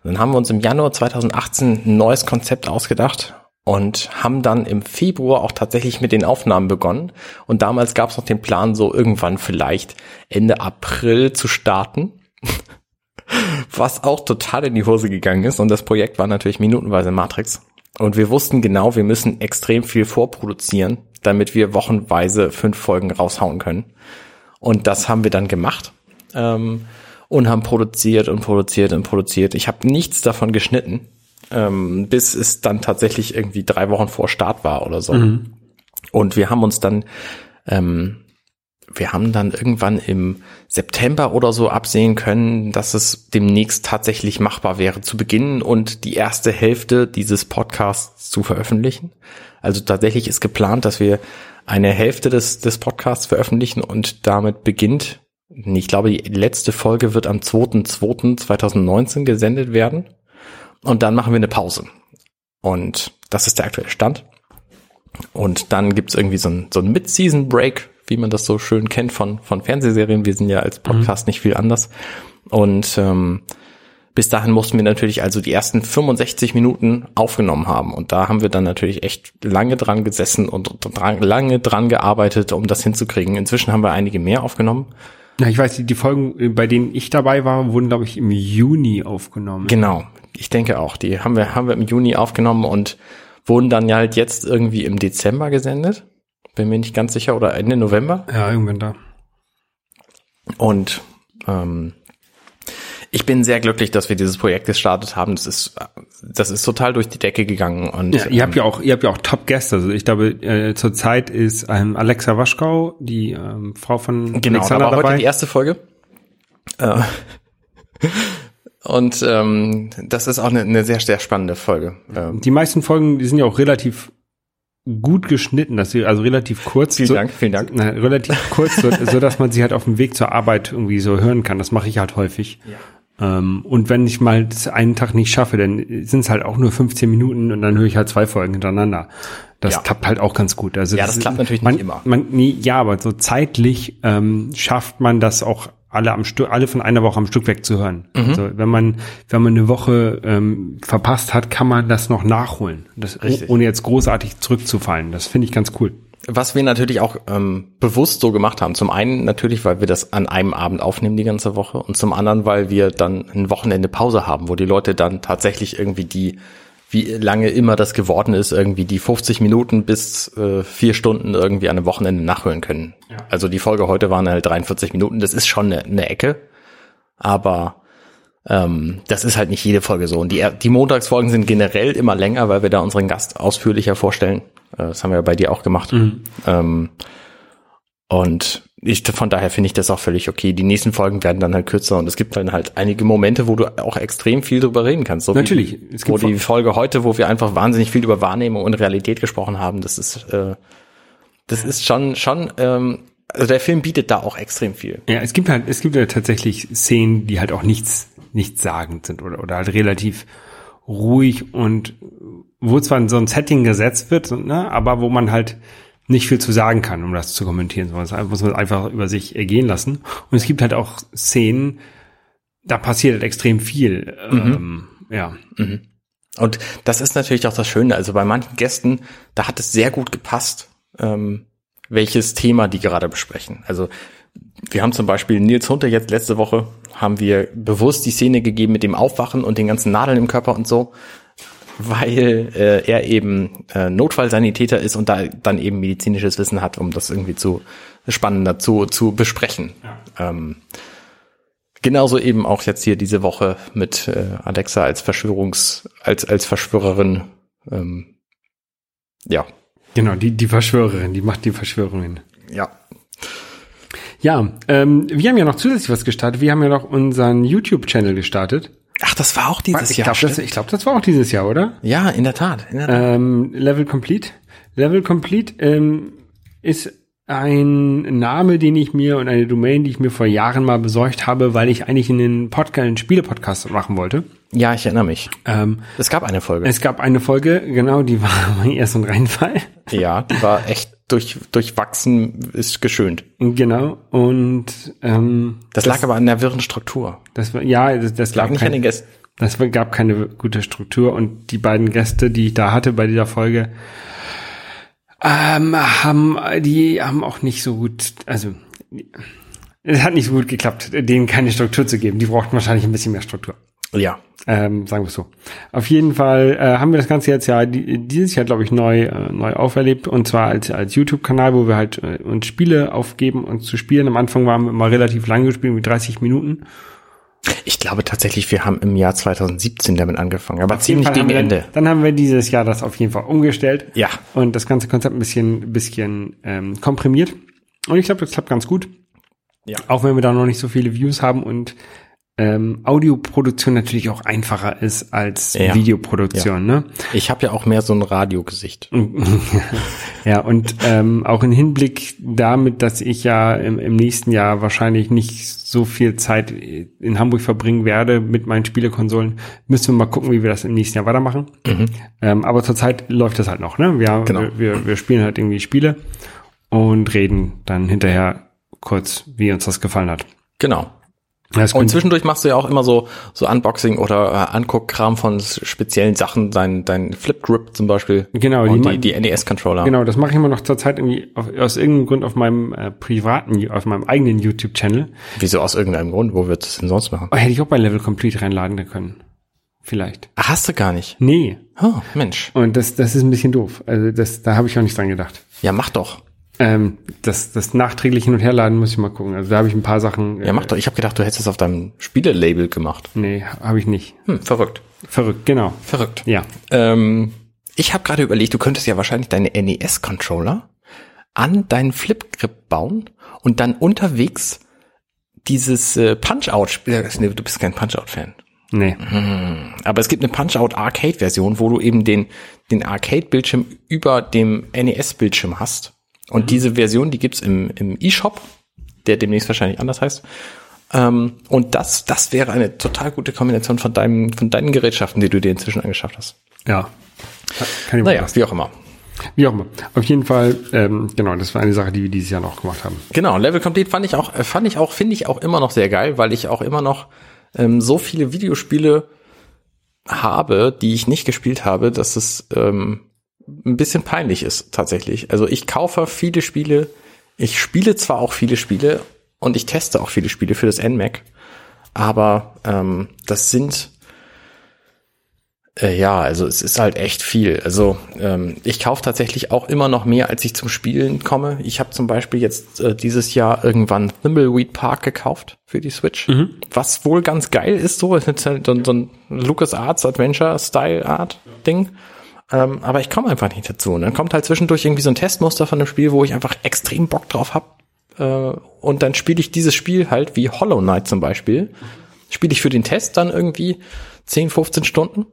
Und dann haben wir uns im Januar 2018 ein neues Konzept ausgedacht und haben dann im Februar auch tatsächlich mit den Aufnahmen begonnen. Und damals gab es noch den Plan, so irgendwann vielleicht Ende April zu starten was auch total in die Hose gegangen ist. Und das Projekt war natürlich minutenweise Matrix. Und wir wussten genau, wir müssen extrem viel vorproduzieren, damit wir wochenweise fünf Folgen raushauen können. Und das haben wir dann gemacht. Ähm, und haben produziert und produziert und produziert. Ich habe nichts davon geschnitten, ähm, bis es dann tatsächlich irgendwie drei Wochen vor Start war oder so. Und wir haben uns dann ähm, wir haben dann irgendwann im September oder so absehen können, dass es demnächst tatsächlich machbar wäre zu beginnen und die erste Hälfte dieses Podcasts zu veröffentlichen. Also tatsächlich ist geplant, dass wir eine Hälfte des, des Podcasts veröffentlichen und damit beginnt, ich glaube, die letzte Folge wird am 2.2.2019 gesendet werden und dann machen wir eine Pause. Und das ist der aktuelle Stand. Und dann gibt's irgendwie so ein, so ein Mid-Season-Break, wie man das so schön kennt von, von Fernsehserien. Wir sind ja als Podcast nicht viel anders. Und ähm, bis dahin mussten wir natürlich also die ersten 65 Minuten aufgenommen haben. Und da haben wir dann natürlich echt lange dran gesessen und dran, lange dran gearbeitet, um das hinzukriegen. Inzwischen haben wir einige mehr aufgenommen. Ja, ich weiß, die, die Folgen, bei denen ich dabei war, wurden, glaube ich, im Juni aufgenommen. Genau, ich denke auch. Die haben wir, haben wir im Juni aufgenommen und wurden dann ja halt jetzt irgendwie im Dezember gesendet. Bin mir nicht ganz sicher, oder Ende November. Ja, irgendwann da. Und ähm, ich bin sehr glücklich, dass wir dieses Projekt gestartet haben. Das ist, das ist total durch die Decke gegangen. Und Ja, ihr habt ja auch, ihr habt ja auch Top-Gäste. Also ich glaube, äh, zurzeit ist ähm, Alexa Waschkau, die ähm, Frau von Genau, da Alexander war heute dabei. die erste Folge. Äh, und ähm, das ist auch eine, eine sehr, sehr spannende Folge. Ähm, Die meisten Folgen, die sind ja auch relativ gut geschnitten, dass sie also relativ kurz, vielen so, Dank, vielen Dank. Na, relativ kurz, so, so dass man sie halt auf dem Weg zur Arbeit irgendwie so hören kann. Das mache ich halt häufig. Ähm, und wenn ich mal das einen Tag nicht schaffe, dann sind es halt auch nur 15 Minuten und dann höre ich halt zwei Folgen hintereinander. Das Ja. klappt halt auch ganz gut. Also Ja, das klappt natürlich man, nicht immer. Man, nee, ja, aber so zeitlich ähm, schafft man das auch alle am Stück, alle von einer Woche am Stück wegzuhören. Mhm. Also wenn man, wenn man eine Woche ähm, verpasst hat, kann man das noch nachholen. Das, Richtig. ohne jetzt großartig zurückzufallen. Das finde ich ganz cool. Was wir natürlich auch ähm, bewusst so gemacht haben. Zum einen natürlich, weil wir das an einem Abend aufnehmen die ganze Woche und zum anderen, weil wir dann ein Wochenende Pause haben, wo die Leute dann tatsächlich irgendwie die, wie lange immer das geworden ist, irgendwie die 50 Minuten bis äh, vier Stunden irgendwie an einem Wochenende nachhören können. Also die Folge heute waren halt 43 Minuten. Das ist schon eine, eine Ecke, aber ähm, das ist halt nicht jede Folge so. Und die, die Montagsfolgen sind generell immer länger, weil wir da unseren Gast ausführlicher vorstellen. Äh, Das haben wir ja bei dir auch gemacht. Ähm, und ich, von daher finde ich das auch völlig okay. Die nächsten Folgen werden dann halt kürzer und es gibt dann halt einige Momente, wo du auch extrem viel drüber reden kannst. So Natürlich. Wie, Es gibt wo die Fol- Folge heute, wo wir einfach wahnsinnig viel über Wahrnehmung und Realität gesprochen haben, das ist, äh, das ist schon, schon, ähm, also der Film bietet da auch extrem viel. Ja, es gibt halt, es gibt ja tatsächlich Szenen, die halt auch nichts, nichts sagend sind oder, oder halt relativ ruhig und wo zwar so ein Setting gesetzt wird, ne, aber wo man halt nicht viel zu sagen kann, um das zu kommentieren, sondern das muss man einfach über sich ergehen lassen. Und es gibt halt auch Szenen, da passiert halt extrem viel. Ähm, ja. Und das ist natürlich auch das Schöne. Also bei manchen Gästen, da hat es sehr gut gepasst, ähm, welches Thema die gerade besprechen. Also wir haben zum Beispiel Nils Hunter jetzt letzte Woche, haben wir bewusst die Szene gegeben mit dem Aufwachen und den ganzen Nadeln im Körper und so, weil äh, er eben äh, Notfallsanitäter ist und da dann eben medizinisches Wissen hat, um das irgendwie zu spannender zu, zu besprechen. Ähm, genauso eben auch jetzt hier diese Woche mit äh, Alexa als Verschwörungs, als, als Verschwörerin. Ähm, ja. Genau, die, die Verschwörerin, die macht die Verschwörungen. Ja. Ja, ähm, wir haben ja noch zusätzlich was gestartet. Wir haben ja noch unseren YouTube-Channel gestartet. Ach, das war auch dieses ich Jahr. glaube, das, ich glaub, das war auch dieses Jahr, oder? ja, in der Tat. In der Tat. Ähm, Level Complete. Level Complete ähm, ist ein Name, den ich mir und eine Domain, die ich mir vor Jahren mal besorgt habe, weil ich eigentlich einen Podcast, einen Spiele-Podcast machen wollte. ja, ich erinnere mich. Ähm, Es gab eine Folge. es gab eine Folge, genau, die war mein erster Reinfall. ja, die war echt durch, durchwachsen, ist geschönt. Genau. Und ähm, Das, lag aber an der wirren Struktur. das war ja, das, das Lag gab nicht kein- an den Gästen. Das gab keine gute Struktur und die beiden Gäste, die ich da hatte bei dieser Folge, ähm, haben, die haben auch nicht so gut, also es hat nicht so gut geklappt, denen keine Struktur zu geben. Die brauchten wahrscheinlich ein bisschen mehr Struktur. Ja. Ähm, sagen wir es so. Auf jeden Fall äh, haben wir das Ganze jetzt ja die, dieses Jahr, glaube ich, neu äh, neu auferlebt und zwar als als YouTube-Kanal, wo wir halt äh, uns Spiele aufgeben und zu spielen. Am Anfang waren wir immer relativ lang gespielt, mit 30 Minuten. Ich glaube tatsächlich, wir haben im Jahr 2017 damit angefangen, aber Auf ziemlich gegen wir Ende. Dann, dann haben wir dieses Jahr das auf jeden Fall umgestellt. Ja. Und das ganze Konzept ein bisschen, bisschen ähm, komprimiert. Und ich glaube, das klappt ganz gut. Ja. Auch wenn wir da noch nicht so viele Views haben und ähm, Audioproduktion natürlich auch einfacher ist als Ja. Videoproduktion, ne? Ich habe ja auch mehr so ein Radiogesicht. Ja, und ähm, auch im Hinblick damit, dass ich ja im, im nächsten Jahr wahrscheinlich nicht so viel Zeit in Hamburg verbringen werde mit meinen Spielekonsolen, müssen wir mal gucken, wie wir das im nächsten Jahr weitermachen. Ähm, aber zurzeit läuft das halt noch, ne? Wir, Genau. wir, wir spielen halt irgendwie Spiele und reden dann hinterher kurz, wie uns das gefallen hat. Genau. Und zwischendurch machst du ja auch immer so, so Unboxing oder äh, Anguckkram von speziellen Sachen, dein, dein Flip Grip zum Beispiel. Genau, die und ma- die, die NES-Controller. Genau, das mache ich immer noch zurzeit irgendwie auf, aus irgendeinem Grund auf meinem äh, privaten, auf meinem eigenen YouTube-Channel. Wieso aus irgendeinem Grund? Wo wird es denn sonst machen? Oh, hätte ich auch bei Level Complete reinladen können. Vielleicht. Ach, hast du gar nicht. Nee. Oh, Mensch. Und das, das ist ein bisschen doof. Also das, da habe ich auch nicht dran gedacht. Ja, mach doch. Ähm, das, das nachträglich hin und herladen muss ich mal gucken. Also da habe ich ein paar Sachen. Ja, mach doch. Ich habe gedacht, du hättest es auf deinem Spielelabel gemacht. Nee, habe ich nicht. Hm, verrückt. Verrückt, genau. Verrückt. Ja. Ähm, ich habe gerade überlegt, du könntest ja wahrscheinlich deine NES-Controller an deinen Flip-Grip bauen und dann unterwegs dieses äh, Punch-Out spielen. Nee, du bist kein Punch-Out-Fan. Nee. Aber es gibt eine Punch-Out Arcade-Version, wo du eben den, den Arcade-Bildschirm über dem NES-Bildschirm hast. Und diese Version, die gibt's im, im eShop, der demnächst wahrscheinlich anders heißt. Ähm, und das, das wäre eine total gute Kombination von deinem, von deinen Gerätschaften, die du dir inzwischen angeschafft hast. Ja. Kann ich Naja, naja. wie auch immer. Wie auch immer. Auf jeden Fall, ähm, genau, das war eine Sache, die wir dieses Jahr noch gemacht haben. Genau, Level Complete fand ich auch, äh, fand ich auch, finde ich auch immer noch sehr geil, weil ich auch immer noch ähm, so viele Videospiele habe, die ich nicht gespielt habe, dass es ähm, ein bisschen peinlich ist tatsächlich. Also ich kaufe viele Spiele, ich spiele zwar auch viele Spiele und ich teste auch viele Spiele für das NMAC, aber ähm, das sind äh, ja, also es ist halt echt viel. Also ähm, ich kaufe tatsächlich auch immer noch mehr, als ich zum Spielen komme. Ich habe zum Beispiel jetzt äh, dieses Jahr irgendwann Thimbleweed Park gekauft für die Switch, was wohl ganz geil ist. So ist so, so ein Lucas Arts Adventure Style Art Ding. Ähm, aber ich komme einfach nicht dazu. Und dann kommt halt zwischendurch irgendwie so ein Testmuster von einem Spiel, wo ich einfach extrem Bock drauf hab. Äh, und dann spiele ich dieses Spiel halt wie Hollow Knight zum Beispiel. Spiele ich für den Test dann irgendwie 10, 15 Stunden.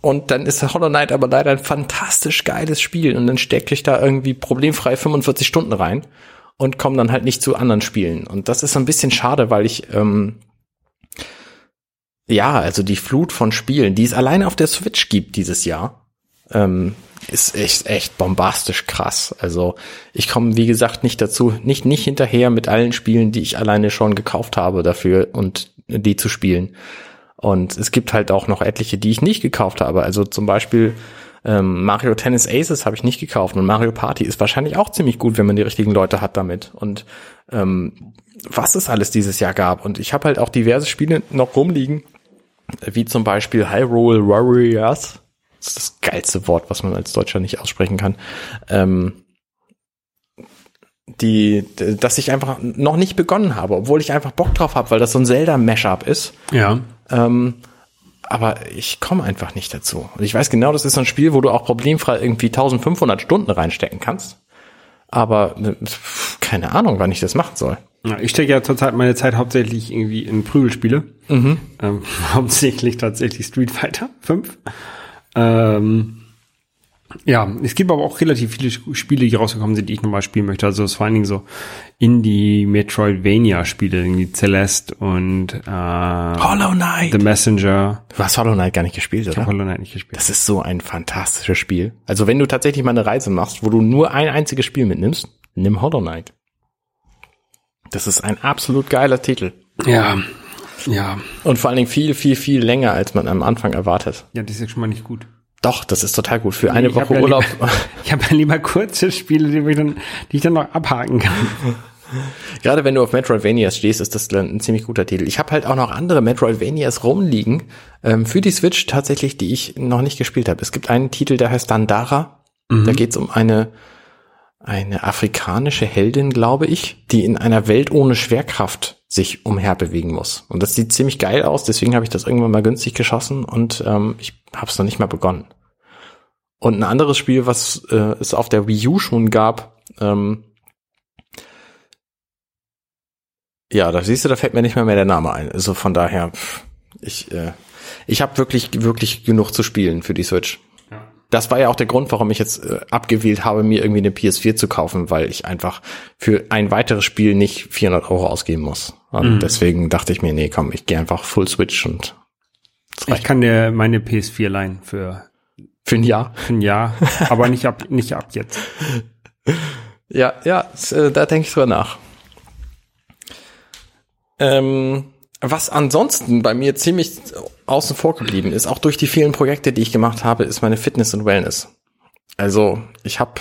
Und dann ist Hollow Knight aber leider ein fantastisch geiles Spiel. Und dann stecke ich da irgendwie problemfrei 45 Stunden rein und komme dann halt nicht zu anderen Spielen. Und das ist so ein bisschen schade, weil ich ähm, ja, also die Flut von Spielen, die es alleine auf der Switch gibt dieses Jahr, ähm, ist echt, echt bombastisch krass. Also ich komme, wie gesagt, nicht dazu, nicht, nicht hinterher mit allen Spielen, die ich alleine schon gekauft habe dafür und die zu spielen. Und es gibt halt auch noch etliche, die ich nicht gekauft habe. Also zum Beispiel ähm, Mario Tennis Aces habe ich nicht gekauft und Mario Party ist wahrscheinlich auch ziemlich gut, wenn man die richtigen Leute hat damit. Und ähm, was es alles dieses Jahr gab. Und ich habe halt auch diverse Spiele noch rumliegen, wie zum Beispiel Hyrule Warriors. Das ist das geilste Wort, was man als Deutscher nicht aussprechen kann. Ähm, die, dass ich einfach noch nicht begonnen habe, obwohl ich einfach Bock drauf habe, weil das so ein Zelda-Mashup ist. Ja. Ähm, aber ich komme einfach nicht dazu. Und ich weiß genau, das ist so ein Spiel, wo du auch problemfrei irgendwie 1500 Stunden reinstecken kannst. Aber keine Ahnung, wann ich das machen soll. Ich stecke ja zurzeit meine Zeit hauptsächlich irgendwie in Prügelspiele. Mhm. Ähm, hauptsächlich tatsächlich Street Fighter 5. Ähm, ja, es gibt aber auch relativ viele Spiele, die rausgekommen sind, die ich nochmal spielen möchte. Also es ist vor allen Dingen so Indie-Metroidvania-Spiele, irgendwie Celeste und äh, Hollow Knight. The Messenger. Du hast Hollow Knight gar nicht gespielt, Ich oder? habe Hollow Knight nicht gespielt. Das ist so ein fantastisches Spiel. Also wenn du tatsächlich mal eine Reise machst, wo du nur ein einziges Spiel mitnimmst, nimm Hollow Knight. Das ist ein absolut geiler Titel. Ja, ja, Und vor allen Dingen viel, viel, viel länger, als man am Anfang erwartet. ja, das ist ja schon mal nicht gut. Doch, das ist total gut. Für eine Ich hab Woche ja Urlaub. Lieber, ich habe ja lieber kurze Spiele, die ich, dann, die ich dann noch abhaken kann. Gerade wenn du auf Metroidvanias stehst, ist das ein ziemlich guter Titel. Ich habe halt auch noch andere Metroidvanias rumliegen ähm, für die Switch tatsächlich, die ich noch nicht gespielt habe. Es gibt einen Titel, der heißt Dandara. Da geht es um eine eine afrikanische Heldin, glaube ich, die in einer Welt ohne Schwerkraft sich umherbewegen muss. Und das sieht ziemlich geil aus, deswegen habe ich das irgendwann mal günstig geschossen und ähm, ich habe es noch nicht mal begonnen. Und ein anderes Spiel, was äh, es auf der Wii U schon gab, ähm, ja, da siehst du, da fällt mir nicht mehr, mehr der Name ein. Also von daher, pff, ich, äh, ich habe wirklich, wirklich genug zu spielen für die Switch. Das war ja auch der Grund, warum ich jetzt äh, abgewählt habe, mir irgendwie eine PS4 zu kaufen, weil ich einfach für ein weiteres Spiel nicht 400 Euro ausgeben muss. Und deswegen dachte ich mir, nee, komm, ich gehe einfach Full Switch und Ich kann dir meine PS4 leihen für, für ein Jahr. für ein Jahr, aber nicht ab, nicht ab jetzt. Ja, ja, äh, da denke ich drüber nach. Ähm, was ansonsten bei mir ziemlich außen vor geblieben ist, auch durch die vielen Projekte, die ich gemacht habe, ist meine Fitness und Wellness. Also ich habe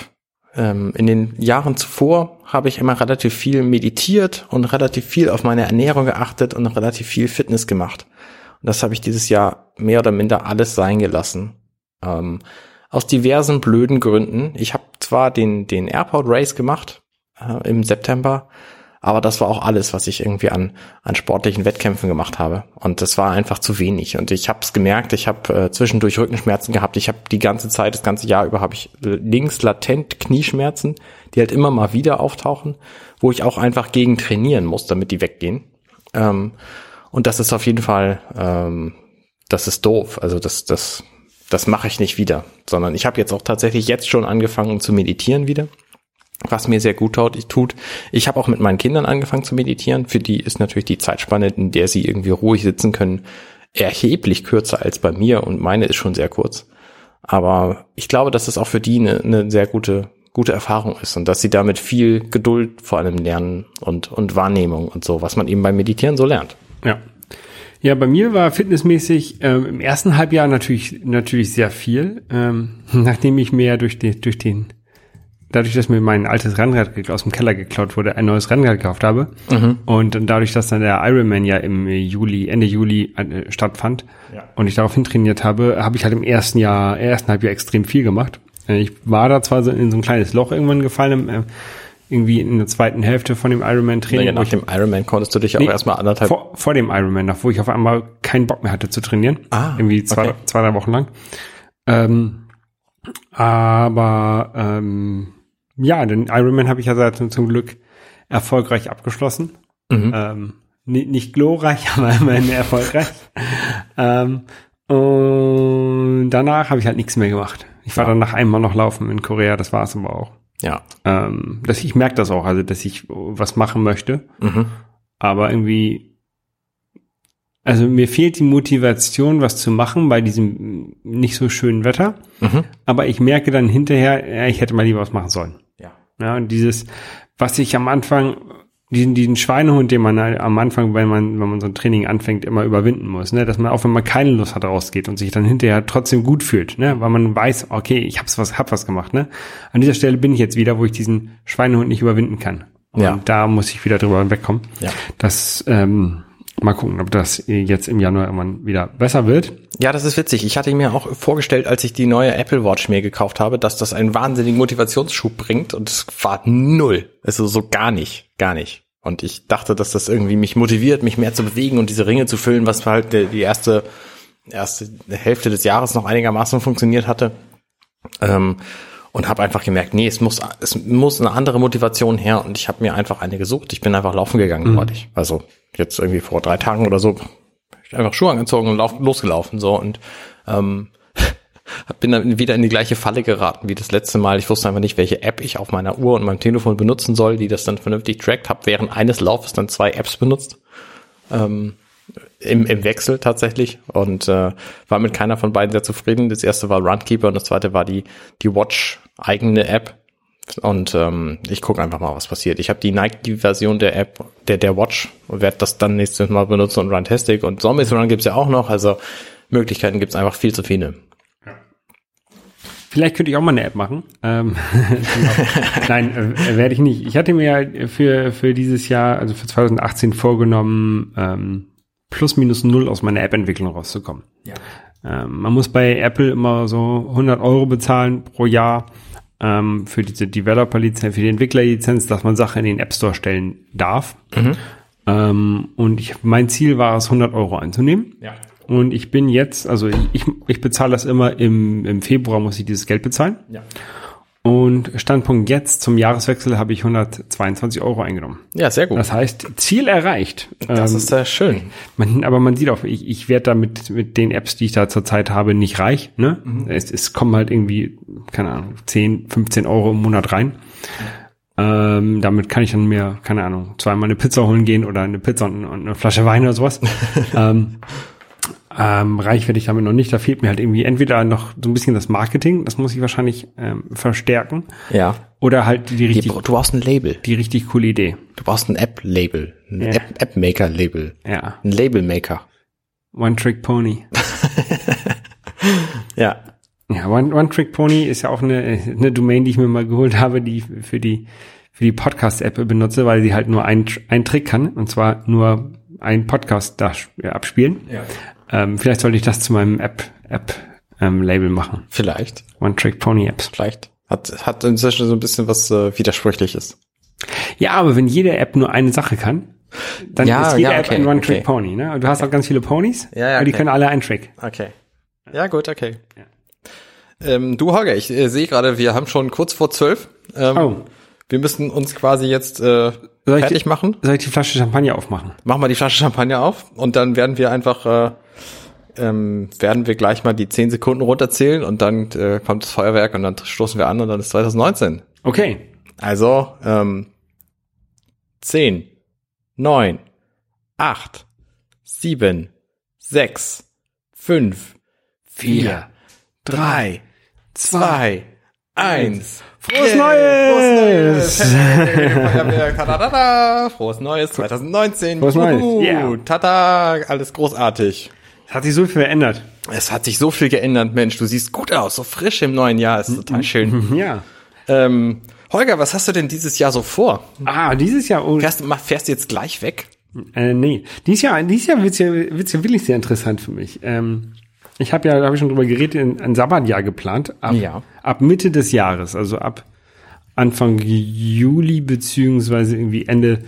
ähm, in den Jahren zuvor habe ich immer relativ viel meditiert und relativ viel auf meine Ernährung geachtet und relativ viel Fitness gemacht. Und das habe ich dieses Jahr mehr oder minder alles sein gelassen. Ähm, aus diversen blöden Gründen. Ich habe zwar den, den Airport Race gemacht äh, im September, aber das war auch alles, was ich irgendwie an, an sportlichen Wettkämpfen gemacht habe. Und das war einfach zu wenig. Und ich habe es gemerkt, ich habe äh, zwischendurch Rückenschmerzen gehabt. Ich habe die ganze Zeit, das ganze Jahr über, habe ich links latent Knieschmerzen, die halt immer mal wieder auftauchen, wo ich auch einfach gegen trainieren muss, damit die weggehen. Ähm, und das ist auf jeden Fall, ähm, das ist doof. Also das, das, das mache ich nicht wieder, sondern ich habe jetzt auch tatsächlich jetzt schon angefangen zu meditieren wieder, was mir sehr gut tut. Ich, habe auch mit meinen Kindern angefangen zu meditieren. Für die ist natürlich die Zeitspanne, in der sie irgendwie ruhig sitzen können, erheblich kürzer als bei mir und meine ist schon sehr kurz. Aber ich glaube, dass es auch für die eine, eine sehr gute gute Erfahrung ist und dass sie damit viel Geduld vor allem lernen und und Wahrnehmung und so, was man eben beim Meditieren so lernt. Ja. Ja, bei mir war fitnessmäßig ähm, im ersten Halbjahr natürlich natürlich sehr viel, ähm, nachdem ich mir durch den durch den dadurch, dass mir mein altes Rennrad aus dem Keller geklaut wurde, ein neues Rennrad gekauft habe und dann dadurch, dass dann der Ironman ja im Juli Ende Juli äh, stattfand Ja. und ich darauf trainiert habe, habe ich halt im ersten Jahr ersten Halbjahr extrem viel gemacht. Äh, Ich war da zwar so in so ein kleines Loch irgendwann gefallen, äh, irgendwie in der zweiten Hälfte von dem Ironman-Training. Wo nach dem Ironman konntest du dich ja Nee, auch erstmal anderthalb vor, vor dem Ironman noch, wo ich auf einmal keinen Bock mehr hatte zu trainieren. Ah, Irgendwie zwei, okay. zwei drei Wochen lang. Ähm, aber ähm, ja, den Ironman habe ich ja seit zum Glück erfolgreich abgeschlossen. Ähm, ni- nicht glorreich, aber immerhin erfolgreich. ähm, und danach habe ich halt nichts mehr gemacht. Ich war dann nach einmal noch laufen in Korea, das war es aber auch. Ja. Ähm, dass ich merke das auch, also dass ich was machen möchte, Mhm. aber irgendwie, also mir fehlt die Motivation, was zu machen bei diesem nicht so schönen Wetter. Mhm. Aber ich merke dann hinterher, ja, ich hätte mal lieber was machen sollen. Ja. Und dieses, was ich am Anfang, diesen, diesen Schweinehund, den man halt am Anfang, wenn man, wenn man so ein Training anfängt, immer überwinden muss, ne, dass man auch wenn man keine Lust hat, rausgeht und sich dann hinterher trotzdem gut fühlt, ne, weil man weiß, okay, ich hab's was, hab was gemacht, ne. An dieser Stelle bin ich jetzt wieder, wo ich diesen Schweinehund nicht überwinden kann. Und Ja. da muss ich wieder drüber wegkommen. Ja. Das, ähm, mal gucken, ob das jetzt im Januar irgendwann wieder besser wird. Ja, das ist witzig. Ich hatte mir auch vorgestellt, als ich die neue Apple Watch mir gekauft habe, dass das einen wahnsinnigen Motivationsschub bringt und es war null. Also so gar nicht, gar nicht. Und ich dachte, dass das irgendwie mich motiviert, mich mehr zu bewegen und diese Ringe zu füllen, was halt die erste, erste Hälfte des Jahres noch einigermaßen funktioniert hatte. Ähm, und habe einfach gemerkt, nee, es muss, es muss eine andere Motivation her und ich habe mir einfach eine gesucht. Ich bin einfach laufen gegangen neulich. Also jetzt irgendwie vor drei Tagen oder so ich einfach Schuhe angezogen und lauf, losgelaufen so und ähm, bin dann wieder in die gleiche Falle geraten wie das letzte Mal. Ich wusste einfach nicht, welche App ich auf meiner Uhr und meinem Telefon benutzen soll, die das dann vernünftig trackt. Habe während eines Laufes dann zwei Apps benutzt. Ähm, im, Im Wechsel tatsächlich und äh, war mit keiner von beiden sehr zufrieden. Das erste war Runkeeper und das zweite war die, die Watch eigene App. Und ähm, ich gucke einfach mal, was passiert. Ich habe die Nike-Version der App, der, der Watch und werde das dann nächstes Mal benutzen und Runtastic. Und Zombies Run gibt's ja auch noch. Also Möglichkeiten gibt's einfach viel zu viele. Vielleicht könnte ich auch mal eine App machen. Ähm, Nein, äh, werde ich nicht. Ich hatte mir für, für dieses Jahr, also für 2018 vorgenommen, ähm, plus minus null aus meiner App-Entwicklung rauszukommen. Ja. Ähm, man muss bei Apple immer so 100 Euro bezahlen pro Jahr ähm, für diese Developer-Lizenz, für die Entwickler-Lizenz, dass man Sachen in den App Store stellen darf. Ähm, und ich, mein Ziel war es, 100 Euro einzunehmen. Ja. Und ich bin jetzt, also ich, ich bezahle das immer im, im Februar, muss ich dieses Geld bezahlen. Ja. Und Standpunkt jetzt zum Jahreswechsel habe ich 122 Euro eingenommen. Ja, sehr gut. Das heißt, Ziel erreicht. Das Ähm, ist sehr schön. man, aber man sieht auch, ich, ich werde da mit, mit den Apps, die ich da zurzeit habe, nicht reich. Ne? Es, es kommen halt irgendwie, keine Ahnung, 10, 15 Euro im Monat rein. Ähm, damit kann ich dann mir, keine Ahnung, zweimal eine Pizza holen gehen oder eine Pizza und, und eine Flasche Wein oder sowas. ähm, ähm, reich werde ich damit noch nicht. Da fehlt mir halt irgendwie entweder noch so ein bisschen das Marketing, das muss ich wahrscheinlich ähm, verstärken, Ja. oder halt die richtig, du brauchst ein Label. die richtig coole Idee. Du brauchst ein App-Label. Ein Ja. App- App-Maker-Label. Ja. ein Label-Maker. One Trick Pony. Ja. Ja, One, One Trick Pony ist ja auch eine, eine Domain, die ich mir mal geholt habe, die ich für die für die Podcast-App benutze, weil sie halt nur einen, einen Trick kann, und zwar nur einen Podcast da sp- abspielen. Ja. Ähm, vielleicht sollte ich das zu meinem App App ähm, machen. Vielleicht. One Trick Pony Apps. Vielleicht. Hat, hat inzwischen so ein bisschen was äh, Widersprüchliches. Ja, aber wenn jede App nur eine Sache kann, dann Ja, ist jede ja, App okay, ein One Trick okay. Pony. Ne? Du hast auch ganz viele Ponys, Ja, ja, aber die okay. können alle einen Trick. Okay. Ja, gut, okay. Ähm, du, Holger, ich äh, sehe gerade, wir haben schon kurz vor zwölf. Ähm, Oh. Wir müssen uns quasi jetzt äh, Soll ich fertig die- machen. Soll ich die Flasche Champagner aufmachen? Machen wir die Flasche Champagner auf und dann werden wir einfach äh, ähm, werden wir gleich mal die zehn Sekunden runterzählen und dann äh, kommt das Feuerwerk und dann stoßen wir an und dann ist 2019. Okay. Also ähm, zehn, neun, acht, sieben, sechs, fünf, vier, drei, zwei, eins. Frohes Yeah, Neues! Frohes Neues! Frohes Neues 2019! Frohes Neues, yeah. Tada! Alles großartig. Es hat sich so viel verändert. Es hat sich so viel geändert, Mensch. Du siehst gut aus, so frisch im neuen Jahr. Ist total schön. Ja. ähm, Holger, was hast du denn dieses Jahr so vor? Ah, dieses Jahr, oh, Fährst, fährst du jetzt gleich weg? äh, nee. Dieses Jahr, dieses Jahr wird's ja, wird's ja wirklich sehr interessant für mich. Ähm, ich habe ja, da habe ich schon drüber geredet, ein, ein Sabbatjahr geplant. Ab, Ja. ab Mitte des Jahres, also ab Anfang Juli beziehungsweise irgendwie Ende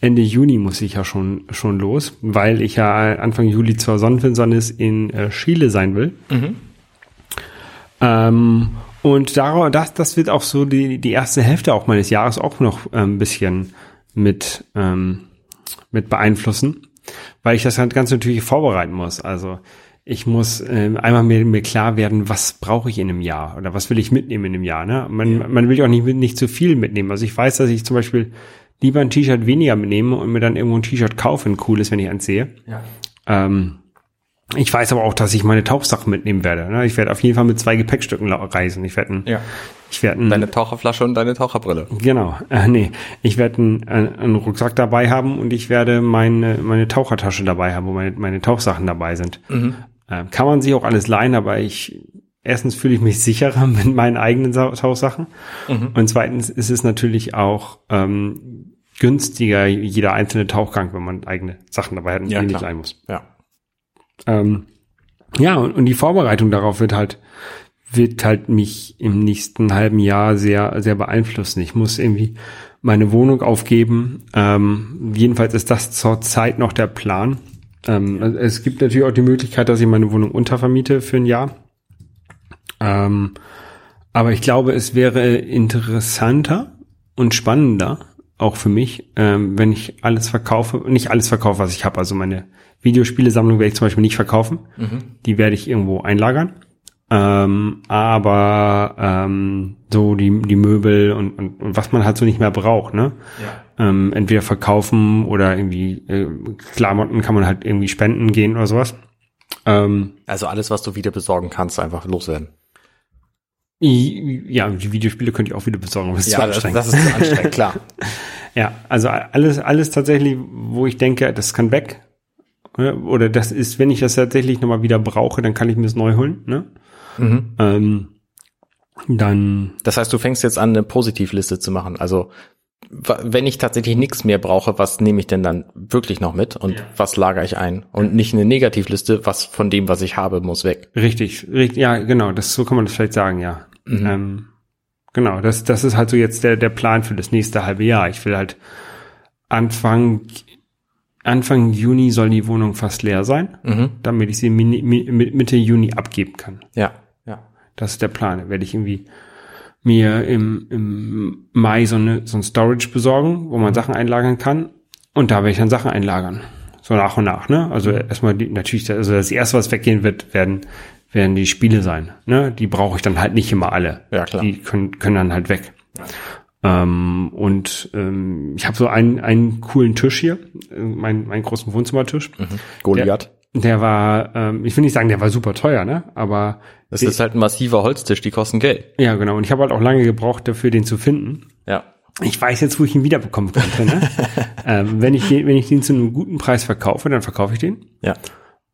Ende Juni muss ich ja schon schon los, weil ich ja Anfang Juli zur Sonnenfinsternis in äh, Chile sein will. Ähm, und darauf, das, das wird auch so die, die erste Hälfte auch meines Jahres auch noch äh, ein bisschen, mit, ähm, mit beeinflussen, weil ich das halt ganz natürlich vorbereiten muss. Also ich muss ähm, einmal mir, mir klar werden, was brauche ich in einem Jahr oder was will ich mitnehmen in einem Jahr. Ne? Man, man will ja auch nicht, nicht zu viel mitnehmen. Also ich weiß, dass ich zum Beispiel lieber ein T-Shirt weniger mitnehme und mir dann irgendwo ein T-Shirt kaufe, ein cooles, wenn ich eins sehe. Ja. Ähm, ich weiß aber auch, dass ich meine Tauchsachen mitnehmen werde. Ne? Ich werde auf jeden Fall mit zwei Gepäckstücken reisen. Ich werde ein, Ja. ich werde ein, Deine Taucherflasche und deine Taucherbrille. genau, äh, nee, ich werde einen, einen Rucksack dabei haben und ich werde meine meine Tauchertasche dabei haben, wo meine meine Tauchsachen dabei sind. Äh, kann man sich auch alles leihen, aber ich erstens fühle ich mich sicherer mit meinen eigenen Sa- Tauchsachen und zweitens ist es natürlich auch ähm, günstiger jeder einzelne Tauchgang, wenn man eigene Sachen dabei hat und Ja, nicht klar. leihen muss. Ja. Ähm, ja, und, und die Vorbereitung darauf wird halt, wird halt mich im nächsten halben Jahr sehr, sehr beeinflussen. Ich muss irgendwie meine Wohnung aufgeben. Ähm, jedenfalls ist das zur Zeit noch der Plan. Ähm, also Es gibt natürlich auch die Möglichkeit, dass ich meine Wohnung untervermiete für ein Jahr. Ähm, aber ich glaube, es wäre interessanter und spannender, auch für mich, ähm, wenn ich alles verkaufe, nicht alles verkaufe, was ich habe. Also meine Videospielesammlung werde ich zum Beispiel nicht verkaufen. Die werde ich irgendwo einlagern. Ähm, aber ähm, so die, die Möbel und, und, und was man halt so nicht mehr braucht, ne? Ähm, entweder verkaufen oder irgendwie äh, Klamotten kann man halt irgendwie spenden gehen oder sowas. Ähm, Also alles, was du wieder besorgen kannst, einfach loswerden. Ja, die Videospiele könnt ihr auch wieder besorgen, aber es ist zu das, anstrengend. das ist zu anstrengend, klar. Ja, also alles, alles tatsächlich, wo ich denke, das kann weg. Ja, Oder das ist, wenn ich das tatsächlich nochmal wieder brauche, dann kann ich mir das neu holen. Ne? Ähm, dann, Das heißt, du fängst jetzt an, eine Positivliste zu machen. Also wenn ich tatsächlich nichts mehr brauche, was nehme ich denn dann wirklich noch mit und was lagere ich ein? Und nicht eine Negativliste, was von dem, was ich habe, muss weg. richtig, richtig, ja, genau, das, so kann man das vielleicht sagen, ja. Ähm, genau, das, das ist halt so jetzt der, der Plan für das nächste halbe Jahr. Ich will halt Anfang, Anfang Juni soll die Wohnung fast leer sein, damit ich sie mini, mi, Mitte Juni abgeben kann. Ja, ja. Das ist der Plan. Da werde ich irgendwie mir im, im Mai so, eine, so ein Storage besorgen, wo man Sachen einlagern kann. Und da werde ich dann Sachen einlagern. So nach und nach, ne? Also erstmal die, natürlich, also das erste, was weggehen wird, werden, werden die Spiele sein. Ne? Die brauche ich dann halt nicht immer alle. Ja, klar. Die können, können dann halt weg. Ähm, und ähm, ich habe so einen, einen coolen Tisch hier, äh, mein, meinen großen Wohnzimmertisch. Goliath. Der war, ähm, ich will nicht sagen, der war super teuer, ne? Aber Das ist halt ein massiver Holztisch, die kosten Geld. ja, genau. Und ich habe halt auch lange gebraucht dafür, den zu finden. Ja. Ich weiß jetzt, wo ich ihn wiederbekommen könnte. Ne? ähm, wenn, ich den, wenn ich den zu einem guten Preis verkaufe, dann verkaufe ich den. Ja.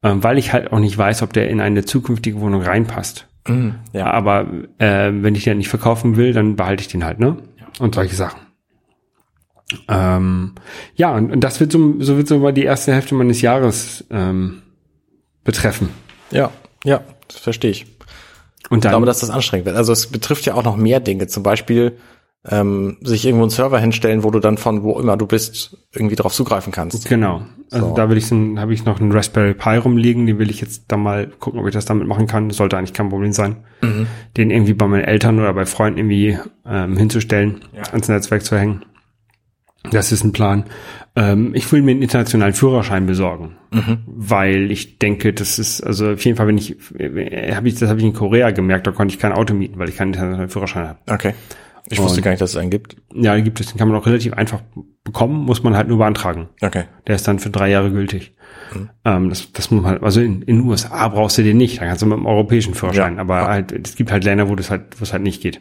Ähm, weil ich halt auch nicht weiß, ob der in eine zukünftige Wohnung reinpasst. Ja. Aber äh, wenn ich den nicht verkaufen will, dann behalte ich den halt, ne? Und solche Sachen. Ähm, ja, und, und das wird so, so wird so mal die erste Hälfte meines Jahres ähm, betreffen. Ja. Ja. Das verstehe ich. Und Ich dann, glaube, dass das anstrengend wird. Also es betrifft ja auch noch mehr Dinge. Zum Beispiel ähm, sich irgendwo einen Server hinstellen, wo du dann von wo immer du bist irgendwie drauf zugreifen kannst. Genau. Also So. da will ich habe ich noch einen Raspberry Pi rumliegen, den will ich jetzt da mal gucken, ob ich das damit machen kann. Das sollte eigentlich kein Problem sein. Den irgendwie bei meinen Eltern oder bei Freunden irgendwie ähm, hinzustellen, ans Netzwerk zu hängen. Das ist ein Plan. Ähm, ich will mir einen internationalen Führerschein besorgen, weil ich denke, das ist also auf jeden Fall, wenn ich äh, habe ich das habe ich in Korea gemerkt, da konnte ich kein Auto mieten, weil ich keinen internationalen Führerschein habe. Okay. Ich wusste Und- gar nicht, dass es einen gibt. Ja, gibt es, den kann man auch relativ einfach bekommen, muss man halt nur beantragen. Okay. Der ist dann für drei Jahre gültig. Ähm, das, das muss man halt, also in, in den USA brauchst du den nicht, da kannst du mit dem europäischen Führerschein, Ja. aber halt, es gibt halt Länder, wo das halt, wo es halt nicht geht.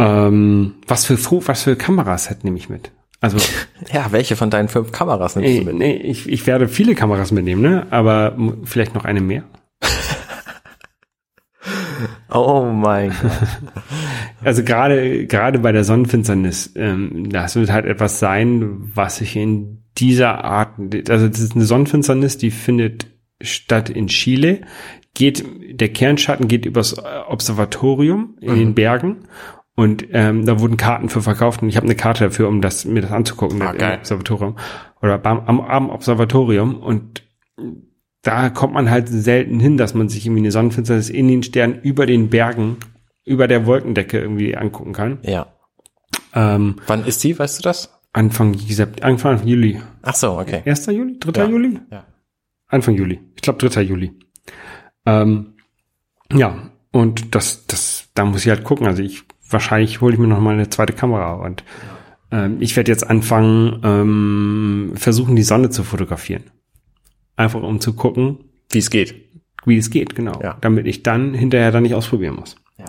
Ähm, was für was für Kameras halt nehme ich mit? Also, Ja, welche von deinen fünf Kameras nimmst ey, du mit? nee, ich, ich werde viele Kameras mitnehmen, ne? Aber vielleicht noch eine mehr. Oh mein Gott. Also gerade gerade bei der Sonnenfinsternis, ähm, das wird halt etwas sein, was ich in dieser Art, also das ist eine Sonnenfinsternis, die findet statt in Chile, geht der Kernschatten geht übers Observatorium in den Bergen und ähm, da wurden Karten für verkauft und ich habe eine Karte dafür, um das mir das anzugucken Ah, im. Observatorium oder beim, am, am Observatorium und da kommt man halt selten hin, dass man sich irgendwie eine Sonnenfinsternis in den Sternen über den Bergen, über der Wolkendecke irgendwie angucken kann. Ja. Ähm, Wann ist die, weißt du das? Anfang, Anfang Juli. Ach so, okay. 1. Juli? 3. Ja. Juli? Ja. Anfang Juli. Ich glaube 3. Juli. Ähm, ja, und das, das, da muss ich halt gucken. Also ich, wahrscheinlich hole ich mir noch mal eine zweite Kamera und ähm, ich werde jetzt anfangen, ähm, versuchen, die Sonne zu fotografieren. Einfach um zu gucken, Wie es geht. wie es geht, genau. Ja. Damit ich dann hinterher dann nicht ausprobieren muss. Ja.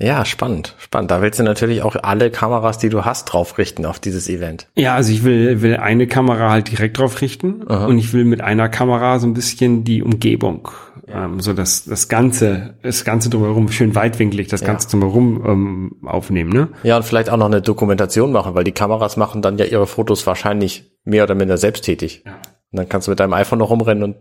Ja, spannend, spannend. Da willst du natürlich auch alle Kameras, die du hast, drauf richten auf dieses Event. Ja, also ich will, will eine Kamera halt direkt drauf richten Aha. und ich will mit einer Kamera so ein bisschen die Umgebung, ähm, so das, das Ganze, das Ganze drumherum, schön weitwinklig, das Ja. Ganze drumherum ähm, aufnehmen, ne? Ja, und vielleicht auch noch eine Dokumentation machen, weil die Kameras machen dann ja ihre Fotos wahrscheinlich mehr oder minder selbsttätig. Ja. Und dann kannst du mit deinem iPhone noch rumrennen und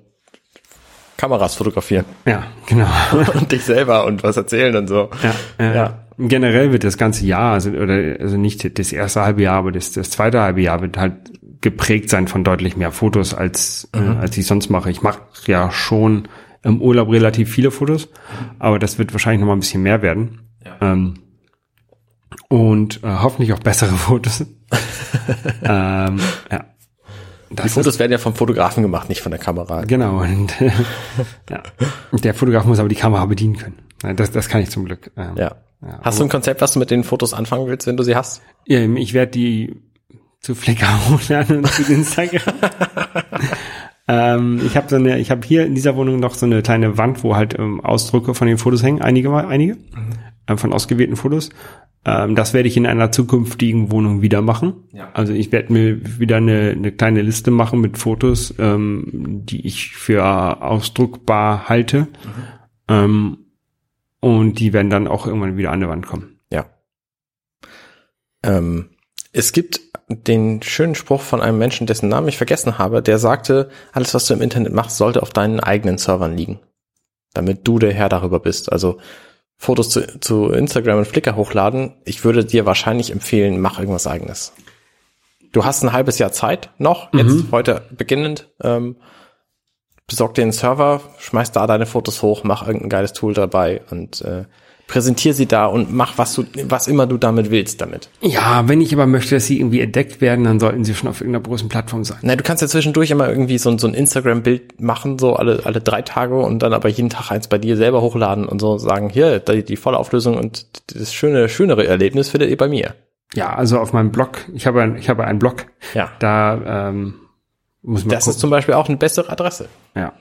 Kameras fotografieren. Ja, genau. und dich selber und was erzählen und so. ja, äh, Ja. Generell wird das ganze Jahr, also, oder, also nicht das erste halbe Jahr, aber das, das zweite halbe Jahr wird halt geprägt sein von deutlich mehr Fotos, als, äh, als ich sonst mache. Ich mache ja schon im Urlaub relativ viele Fotos, aber das wird wahrscheinlich noch mal ein bisschen mehr werden. Ähm, und äh, hoffentlich auch bessere Fotos. ähm, ja. Das Die Fotos werden ja vom Fotografen gemacht, nicht von der Kamera. Genau, und äh, ja. der Fotograf muss aber die Kamera bedienen können. Das, das kann ich zum Glück. Ähm, Ja. Ja, Hast du ein Konzept, was du mit den Fotos anfangen willst, wenn du sie hast? Ähm, Ich werde die zu Flickr hochladen und zu Instagram. ähm, ich habe so eine, ich habe hier in dieser Wohnung noch so eine kleine Wand, wo halt ähm, Ausdrucke von den Fotos hängen, einige, mal- einige ähm, von ausgewählten Fotos. Ähm, das werde ich in einer zukünftigen Wohnung wieder machen. Ja. Also ich werde mir wieder eine, eine kleine Liste machen mit Fotos, ähm, die ich für ausdruckbar halte. Ähm, und die werden dann auch irgendwann wieder an die Wand kommen. Ja. Ähm, es gibt den schönen Spruch von einem Menschen, dessen Namen ich vergessen habe, der sagte, alles, was du im Internet machst, sollte auf deinen eigenen Servern liegen. Damit du der Herr darüber bist. Also Fotos zu, zu Instagram und Flickr hochladen. Ich würde dir wahrscheinlich empfehlen, mach irgendwas eigenes. Du hast ein halbes Jahr Zeit noch, jetzt heute beginnend. Ähm, besorg dir einen Server, schmeiß da deine Fotos hoch, mach irgendein geiles Tool dabei und äh, präsentier sie da und mach was du, was immer du damit willst damit. Ja, wenn ich aber möchte, dass sie irgendwie entdeckt werden, dann sollten sie schon auf irgendeiner großen Plattform sein. Na, du kannst ja zwischendurch immer irgendwie so, ein- so ein Instagram-Bild machen, so alle, alle drei Tage und dann aber jeden Tag eins bei dir selber hochladen und so sagen, hier, die, die volle Auflösung und das schöne, schönere Erlebnis findet ihr bei mir. Ja, also auf meinem Blog, ich habe, ein, ich habe einen Blog, Ja. da ähm, muss man Das ist gucken. zum Beispiel auch eine bessere Adresse. ja.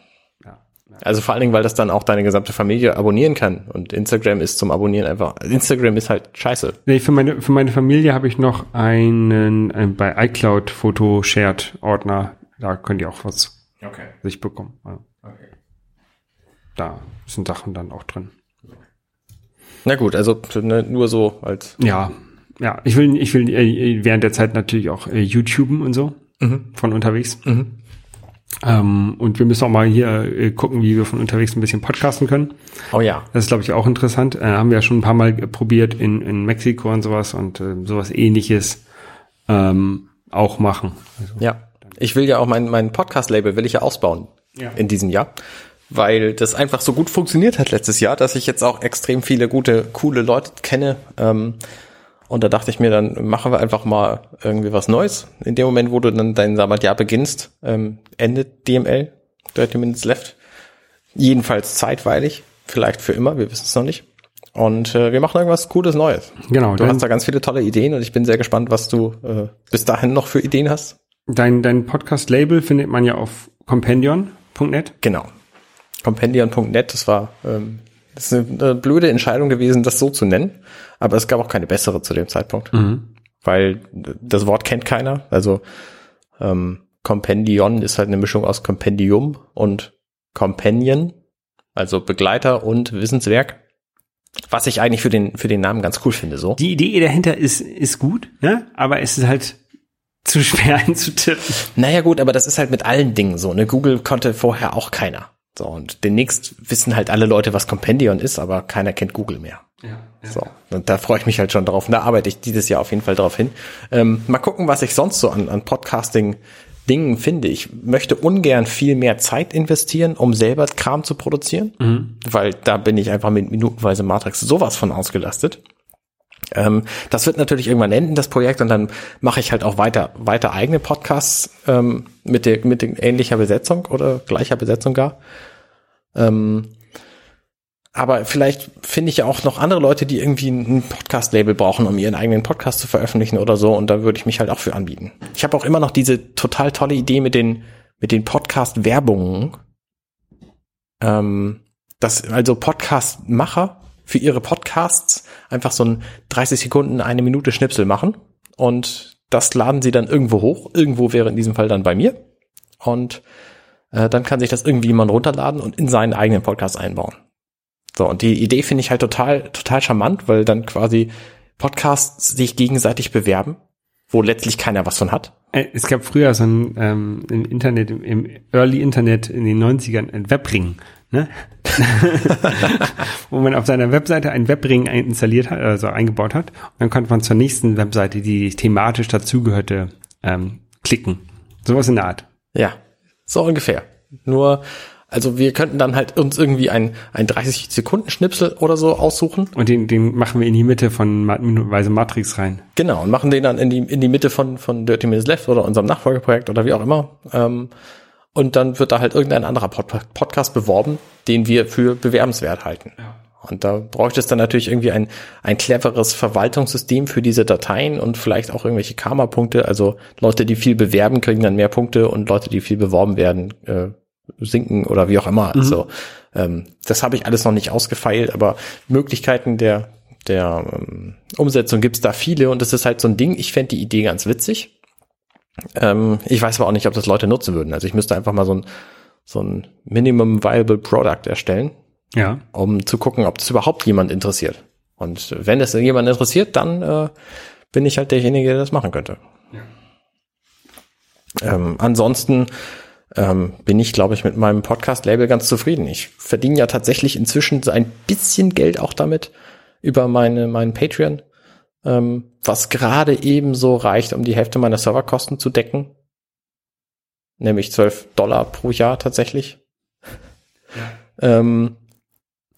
Also vor allen Dingen, weil das dann auch deine gesamte Familie abonnieren kann. Und Instagram ist zum Abonnieren einfach, Instagram ist halt scheiße. Nee, für meine, für meine Familie habe ich noch einen, einen bei iCloud Foto Shared Ordner. Da könnt ihr auch was Okay. sich bekommen. Okay. Da sind Sachen dann auch drin. Na gut, also ne, nur so als Ja, ja. Ich will, ich will äh, während der Zeit natürlich auch äh, YouTuben und so von unterwegs. Ähm, und wir müssen auch mal hier äh, gucken, wie wir von unterwegs ein bisschen podcasten können. Oh ja. Das ist, glaube ich, auch interessant. Äh, haben wir ja schon ein paar Mal probiert in, in Mexiko und sowas und äh, sowas ähnliches ähm, auch machen. Also, Ja. Ich will ja auch mein, mein Podcast-Label will ich ja ausbauen Ja. in diesem Jahr. Weil das einfach so gut funktioniert hat letztes Jahr, dass ich jetzt auch extrem viele gute, coole Leute kenne. Ähm, und da dachte ich mir, dann machen wir einfach mal irgendwie was Neues. In dem Moment, wo du dann dein Sabbatjahr beginnst, ähm, endet DML, 30 Minutes Left. Jedenfalls zeitweilig, vielleicht für immer, wir wissen es noch nicht. Und äh, wir machen irgendwas Cooles Neues. Genau, Du hast da ganz viele tolle Ideen und ich bin sehr gespannt, was du äh, bis dahin noch für Ideen hast. dein, dein Podcast-Label findet man ja auf compendion.net. Genau. Compendion.net, das war ähm, das ist eine blöde Entscheidung gewesen, das so zu nennen, aber es gab auch keine bessere zu dem Zeitpunkt, weil das Wort kennt keiner. Also ähm, Compendion ist halt eine Mischung aus Compendium und Companion, also Begleiter und Wissenswerk. Was ich eigentlich für den für den Namen ganz cool finde, so. Die Idee dahinter ist, ist gut, ne? aber es ist halt zu schwer einzutippen. Naja gut, aber das ist halt mit allen Dingen so. Ne? Google konnte vorher auch keiner. So, und demnächst wissen halt alle Leute, was Compendion ist, aber keiner kennt Google mehr. Ja, So, und da freue ich mich halt schon drauf. Und da arbeite ich dieses Jahr auf jeden Fall drauf hin. Ähm, mal gucken, was ich sonst so an, an Podcasting-Dingen finde. Ich möchte ungern viel mehr Zeit investieren, um selber Kram zu produzieren, weil da bin ich einfach mit minutenweise Matrix sowas von ausgelastet. Ähm, das wird natürlich irgendwann enden, das Projekt, und dann mache ich halt auch weiter, weiter eigene Podcasts ähm, mit der mit der ähnlicher Besetzung oder gleicher Besetzung gar. Ähm, aber vielleicht finde ich ja auch noch andere Leute, die irgendwie ein Podcast-Label brauchen, um ihren eigenen Podcast zu veröffentlichen oder so. Und da würde ich mich halt auch für anbieten. Ich habe auch immer noch diese total tolle Idee mit den, mit den Podcast-Werbungen. Ähm, dass also Podcast-Macher für ihre Podcasts einfach so ein 30 Sekunden, eine Minute Schnipsel machen. Und das laden sie dann irgendwo hoch. Irgendwo wäre in diesem Fall dann bei mir. Und äh, dann kann sich das irgendwie jemand runterladen und in seinen eigenen Podcast einbauen. So, und die Idee finde ich halt total, total charmant, weil dann quasi Podcasts sich gegenseitig bewerben, wo letztlich keiner was von hat. Äh, Es gab früher so ein ähm, im Internet, im, Early Internet in den 90ern ein Webring, ne? Wo man auf seiner Webseite einen Webring installiert hat, also eingebaut hat. Und dann konnte man zur nächsten Webseite, die thematisch dazugehörte, ähm, klicken. Sowas in der Art. Ja, so ungefähr. Nur, also wir könnten dann halt uns irgendwie ein, ein 30 Sekunden Schnipsel oder so aussuchen. Und den, den machen wir in die Mitte von minutenweise Matrix rein. Genau, und machen den dann in die, in die Mitte von, von Dirty Minutes Left oder unserem Nachfolgeprojekt oder wie auch immer. Ähm, und dann wird da halt irgendein anderer Pod Podcast beworben, den wir für bewerbenswert halten. Und da bräuchte es dann natürlich irgendwie ein, ein cleveres Verwaltungssystem für diese Dateien und vielleicht auch irgendwelche Karma-Punkte. Also Leute, die viel bewerben, kriegen dann mehr Punkte und Leute, die viel beworben werden, äh, sinken oder wie auch immer. Also ähm, das habe ich alles noch nicht ausgefeilt, aber Möglichkeiten der, der ähm, Umsetzung gibt's da viele und das ist halt so ein Ding. Ich fände die Idee ganz witzig. Ähm, ich weiß aber auch nicht, ob das Leute nutzen würden. Also ich müsste einfach mal so ein, so ein Minimum Viable Product erstellen, Ja. um zu gucken, ob das überhaupt jemand interessiert. Und wenn es jemand interessiert, dann äh, bin ich halt derjenige, der das machen könnte. Ähm, ansonsten ähm, bin ich, glaube ich, mit meinem Podcast-Label ganz zufrieden. Ich verdiene ja tatsächlich inzwischen so ein bisschen Geld auch damit über meine meinen Patreon, ähm, was gerade ebenso reicht, um die Hälfte meiner Serverkosten zu decken. Nämlich 12 Dollar pro Jahr tatsächlich. Ähm,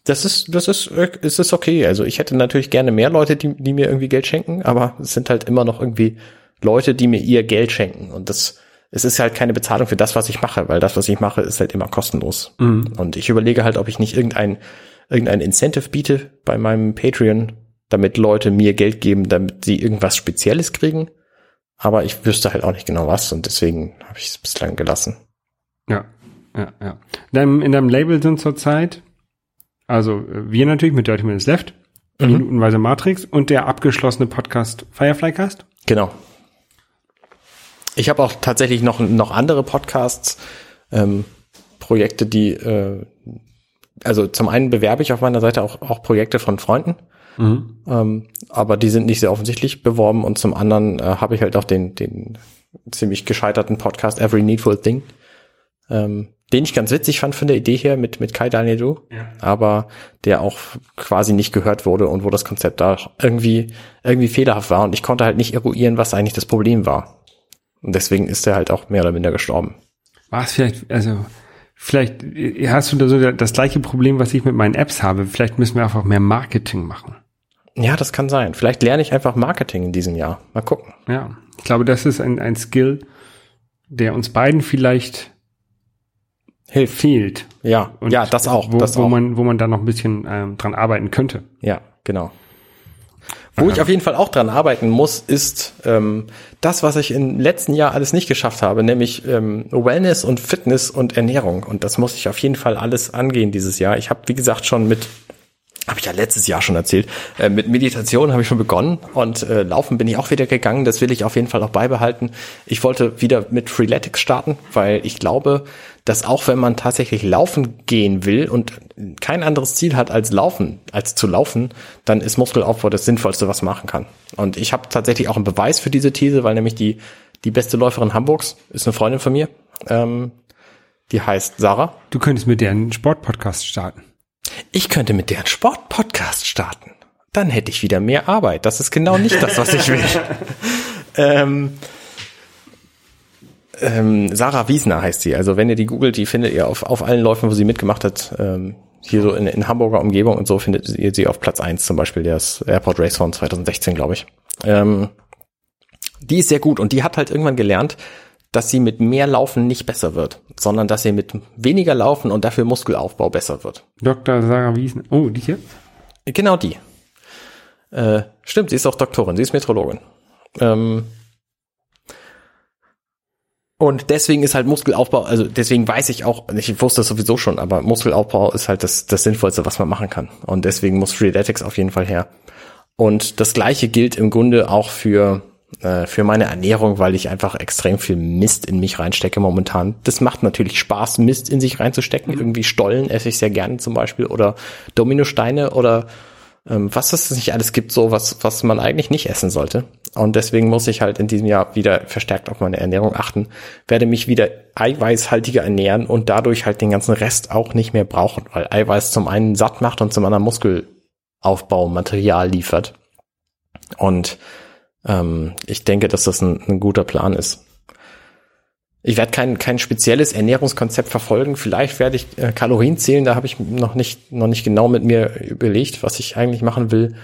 das ist, das ist, es ist okay. Also ich hätte natürlich gerne mehr Leute, die, die mir irgendwie Geld schenken, aber es sind halt immer noch irgendwie Leute, die mir ihr Geld schenken. Und das, es ist halt keine Bezahlung für das, was ich mache, weil das, was ich mache, ist halt immer kostenlos. Und ich überlege halt, ob ich nicht irgendein, irgendein Incentive biete bei meinem Patreon, damit Leute mir Geld geben, damit sie irgendwas Spezielles kriegen. Aber ich wüsste halt auch nicht genau was und deswegen habe ich es bislang gelassen. Ja, ja, ja. Dann in deinem Label sind zurzeit, also äh, wir natürlich mit Dirty Minutes Left, minutenweise Matrix und der abgeschlossene Podcast Fireflycast. Genau. Ich habe auch tatsächlich noch, noch andere Podcasts, ähm, Projekte, die, äh, also zum einen bewerbe ich auf meiner Seite auch, auch Projekte von Freunden, ähm, aber die sind nicht sehr offensichtlich beworben und zum anderen äh, habe ich halt auch den, den ziemlich gescheiterten Podcast Every Needful Thing, ähm, den ich ganz witzig fand von der Idee her mit, mit Kai Daniel Du, Ja. aber der auch quasi nicht gehört wurde und wo das Konzept da irgendwie, irgendwie fehlerhaft war und ich konnte halt nicht eruieren, was eigentlich das Problem war. Und deswegen ist er halt auch mehr oder minder gestorben. War es vielleicht, also vielleicht äh, hast du da so das gleiche Problem, was ich mit meinen Apps habe. Vielleicht müssen wir einfach mehr Marketing machen. Ja, das kann sein. Vielleicht lerne ich einfach Marketing in diesem Jahr. Mal gucken. Ja, ich glaube, das ist ein, ein Skill, der uns beiden vielleicht Hilft. fehlt. Ja, Und ja, das auch. Wo, das wo auch. man, wo man da noch ein bisschen ähm, dran arbeiten könnte. Ja, genau. Wo ich auf jeden Fall auch dran arbeiten muss, ist ähm, das, was ich im letzten Jahr alles nicht geschafft habe, nämlich ähm, Wellness und Fitness und Ernährung. Und das muss ich auf jeden Fall alles angehen dieses Jahr. Ich habe, wie gesagt, schon mit, habe ich ja letztes Jahr schon erzählt, äh, mit Meditation habe ich schon begonnen und äh, Laufen bin ich auch wieder gegangen. Das will ich auf jeden Fall auch beibehalten. Ich wollte wieder mit Freeletics starten, weil ich glaube, dass auch wenn man tatsächlich laufen gehen will und kein anderes Ziel hat als laufen, als zu laufen, dann ist Muskelaufbau das Sinnvollste, was man machen kann. Und ich habe tatsächlich auch einen Beweis für diese These, weil nämlich die, die beste Läuferin Hamburgs ist eine Freundin von mir. Ähm, die heißt Sarah. Du könntest mit der einen Sportpodcast starten. Ich könnte mit deren Sportpodcast starten. Dann hätte ich wieder mehr Arbeit. Das ist genau nicht das, was ich will. ähm, ähm, Sarah Wiesner heißt sie. Also wenn ihr die googelt, die findet ihr auf, auf allen Läufen, wo sie mitgemacht hat. Ähm, hier so in, in Hamburger Umgebung und so findet ihr sie auf Platz eins zum Beispiel, das Airport Race von 2016, glaube ich. Ähm, die ist sehr gut und die hat halt irgendwann gelernt, dass sie mit mehr Laufen nicht besser wird, sondern dass sie mit weniger Laufen und dafür Muskelaufbau besser wird. Dr. Sarah Wiesen. Oh, die hier? Genau die. Äh, stimmt, sie ist auch Doktorin, sie ist Metrologin. Ähm, und deswegen ist halt Muskelaufbau, also deswegen weiß ich auch, ich wusste das sowieso schon, aber Muskelaufbau ist halt das, das Sinnvollste, was man machen kann. Und deswegen muss Freeletics auf jeden Fall her. Und das gleiche gilt im Grunde auch für, äh, für meine Ernährung, weil ich einfach extrem viel Mist in mich reinstecke momentan. Das macht natürlich Spaß, Mist in sich reinzustecken. Irgendwie Stollen esse ich sehr gerne zum Beispiel oder Dominosteine oder ähm, was es nicht alles gibt, so was, was man eigentlich nicht essen sollte. Und deswegen muss ich halt in diesem Jahr wieder verstärkt auf meine Ernährung achten, werde mich wieder eiweißhaltiger ernähren und dadurch halt den ganzen Rest auch nicht mehr brauchen, weil Eiweiß zum einen satt macht und zum anderen Muskelaufbau Material liefert. Und ähm, ich denke, dass das ein, ein guter Plan ist. Ich werde kein, kein spezielles Ernährungskonzept verfolgen. Vielleicht werde ich äh, Kalorien zählen. Da habe ich noch nicht, noch nicht genau mit mir überlegt, was ich eigentlich machen will.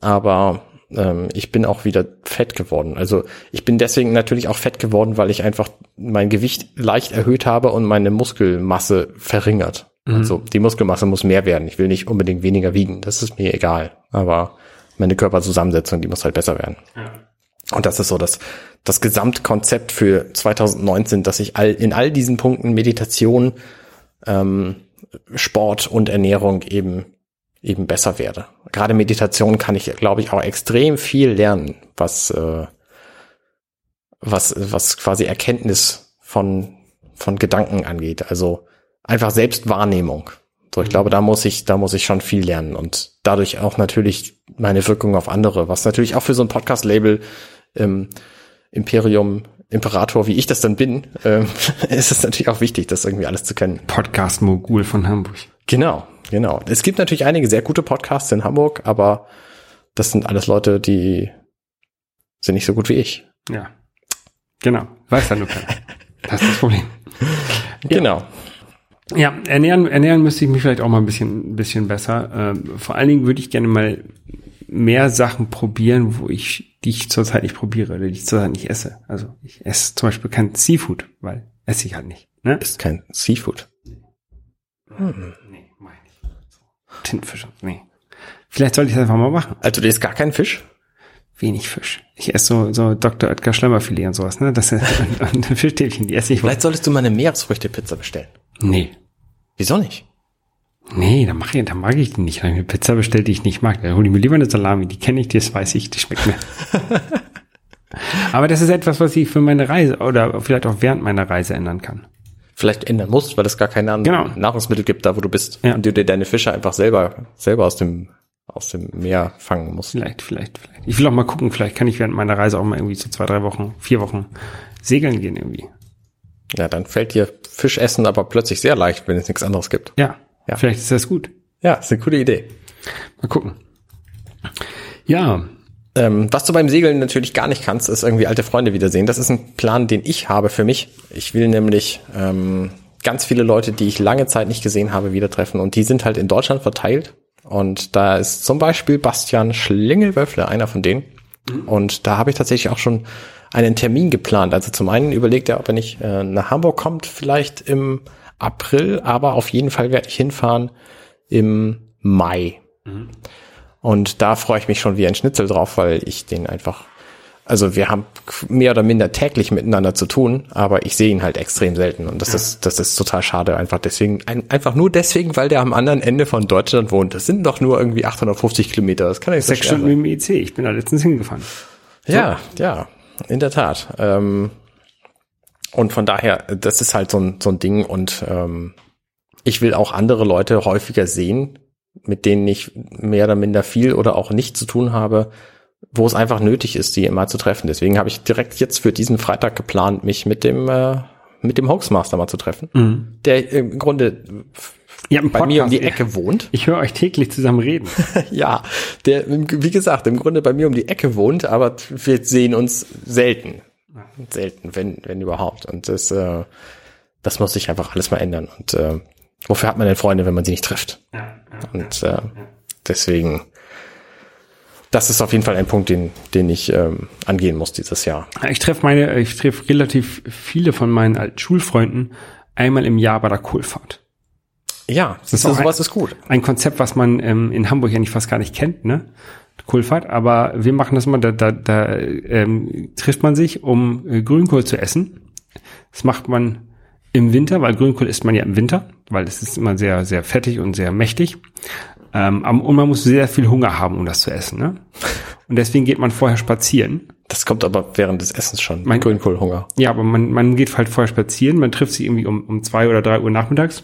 Aber ähm, ich bin auch wieder fett geworden. Also ich bin deswegen natürlich auch fett geworden, weil ich einfach mein Gewicht leicht erhöht habe und meine Muskelmasse verringert. Mhm. Also die Muskelmasse muss mehr werden. Ich will nicht unbedingt weniger wiegen. Das ist mir egal. Aber meine Körperzusammensetzung, die muss halt besser werden. Ja. Und das ist so das, das Gesamtkonzept für 2019, dass ich all, in all diesen Punkten Meditation, ähm, Sport und Ernährung eben, eben besser werde. Gerade Meditation kann ich, glaube ich, auch extrem viel lernen, was, äh, was, was quasi Erkenntnis von, von Gedanken angeht. Also einfach Selbstwahrnehmung. So, ich glaube, da muss ich, da muss ich schon viel lernen und dadurch auch natürlich meine Wirkung auf andere, was natürlich auch für so ein Podcast-Label ähm, Imperium, Imperator, wie ich das dann bin, ähm, ist es natürlich auch wichtig, das irgendwie alles zu kennen. Podcast-Mogul von Hamburg. Genau, genau. Es gibt natürlich einige sehr gute Podcasts in Hamburg, aber das sind alles Leute, die sind nicht so gut wie ich. Ja. Genau. Weiß ja nur keiner. Das ist das Problem. Genau. Ja, ernähren, ernähren müsste ich mich vielleicht auch mal ein bisschen, ein bisschen besser. Ähm, vor allen Dingen würde ich gerne mal mehr Sachen probieren, wo ich, die ich zurzeit nicht probiere, oder die ich zurzeit nicht esse. Also ich esse zum Beispiel kein Seafood, weil esse ich halt nicht. Ne? Ist kein Seafood. Nee, meine ich. So. Tintenfisch, nee. Vielleicht sollte ich das einfach mal machen. Also du isst gar keinen Fisch? Wenig Fisch. Ich esse so, so Dr. Oetker Schlemmerfilet und sowas, ne? Das ist, und Fischstäbchen, die esse ich. Vielleicht solltest du mal eine Meeresfrüchte-Pizza bestellen. Nee. Wieso nicht? Nee, da mach ich, da mag ich die nicht. Wenn ich mir Pizza bestellt, die ich nicht mag, dann hole ich mir lieber eine Salami. Die kenne ich, das weiß ich, die schmeckt mir. Aber das ist etwas, was ich für meine Reise oder vielleicht auch während meiner Reise ändern kann. Vielleicht ändern musst, weil es gar keine anderen Genau. Nahrungsmittel gibt, da wo du bist. Ja. Und du dir deine Fische einfach selber, selber aus dem, aus dem Meer fangen musst. Vielleicht, vielleicht, vielleicht. Ich will auch mal gucken, vielleicht kann ich während meiner Reise auch mal irgendwie so zwei, drei Wochen, vier Wochen segeln gehen irgendwie. Ja, dann fällt dir Fischessen aber plötzlich sehr leicht, wenn es nichts anderes gibt. Ja, Ja. vielleicht ist das gut. Ja, ist eine coole Idee. Mal gucken. Ja, Ähm, was du beim Segeln natürlich gar nicht kannst, ist irgendwie alte Freunde wiedersehen. Das ist ein Plan, den ich habe für mich. Ich will nämlich ähm, ganz viele Leute, die ich lange Zeit nicht gesehen habe, wieder treffen. Und die sind halt in Deutschland verteilt. Und da ist zum Beispiel Bastian Schlingelwöffler einer von denen. Und da habe ich tatsächlich auch schon einen Termin geplant. Also zum einen überlegt er, ob er nicht äh, nach Hamburg kommt, vielleicht im April, aber auf jeden Fall werde ich hinfahren im Mai. Und da freue ich mich schon wie ein Schnitzel drauf, weil ich den einfach, also wir haben mehr oder minder täglich miteinander zu tun, aber ich sehe ihn halt extrem selten und das ist, das ist total schade. Einfach deswegen, ein, einfach nur deswegen, weil der am anderen Ende von Deutschland wohnt. Das sind doch nur irgendwie 850 Kilometer. Das kann ja nicht so sechs schwer Stunden mit dem EC. Ich bin da letztens hingefahren. Ja, ja, in der Tat. Ähm, und von daher, das ist halt so ein, so ein Ding und ähm, ich will auch andere Leute häufiger sehen, mit denen ich mehr oder minder viel oder auch nicht zu tun habe, wo es einfach nötig ist, die mal zu treffen. Deswegen habe ich direkt jetzt für diesen Freitag geplant, mich mit dem äh, mit dem Hoaxmaster mal zu treffen, der im Grunde Ja, bei mir um die. Ecke wohnt. Ich höre euch täglich zusammen reden. Ja, der, wie gesagt, im Grunde bei mir um die Ecke wohnt, aber wir sehen uns selten. Selten, wenn, wenn überhaupt. Und das, äh, das muss sich einfach alles mal ändern. Und äh, Wofür hat man denn Freunde, wenn man sie nicht trifft? Ja, Und äh, deswegen, das ist auf jeden Fall ein Punkt, den, den ich ähm, angehen muss dieses Jahr. Ich treffe meine, ich treffe relativ viele von meinen alten Schulfreunden einmal im Jahr bei der Kohlfahrt. Ja, das ist, auch sowas ein- ist gut. Ein Konzept, was man ähm, in Hamburg eigentlich fast gar nicht kennt, ne? Kohlfahrt, aber wir machen das mal, da, da, da ähm, trifft man sich, um äh, Grünkohl zu essen. Das macht man im Winter, weil Grünkohl isst man ja im Winter, weil es ist immer sehr, sehr fettig und sehr mächtig. Ähm, und man muss sehr viel Hunger haben, um das zu essen, ne? Und deswegen geht man vorher spazieren. Das kommt aber während des Essens schon. Mein- Grünkohlhunger. Ja, aber man, man geht halt vorher spazieren, man trifft sich irgendwie um, um zwei oder drei Uhr nachmittags.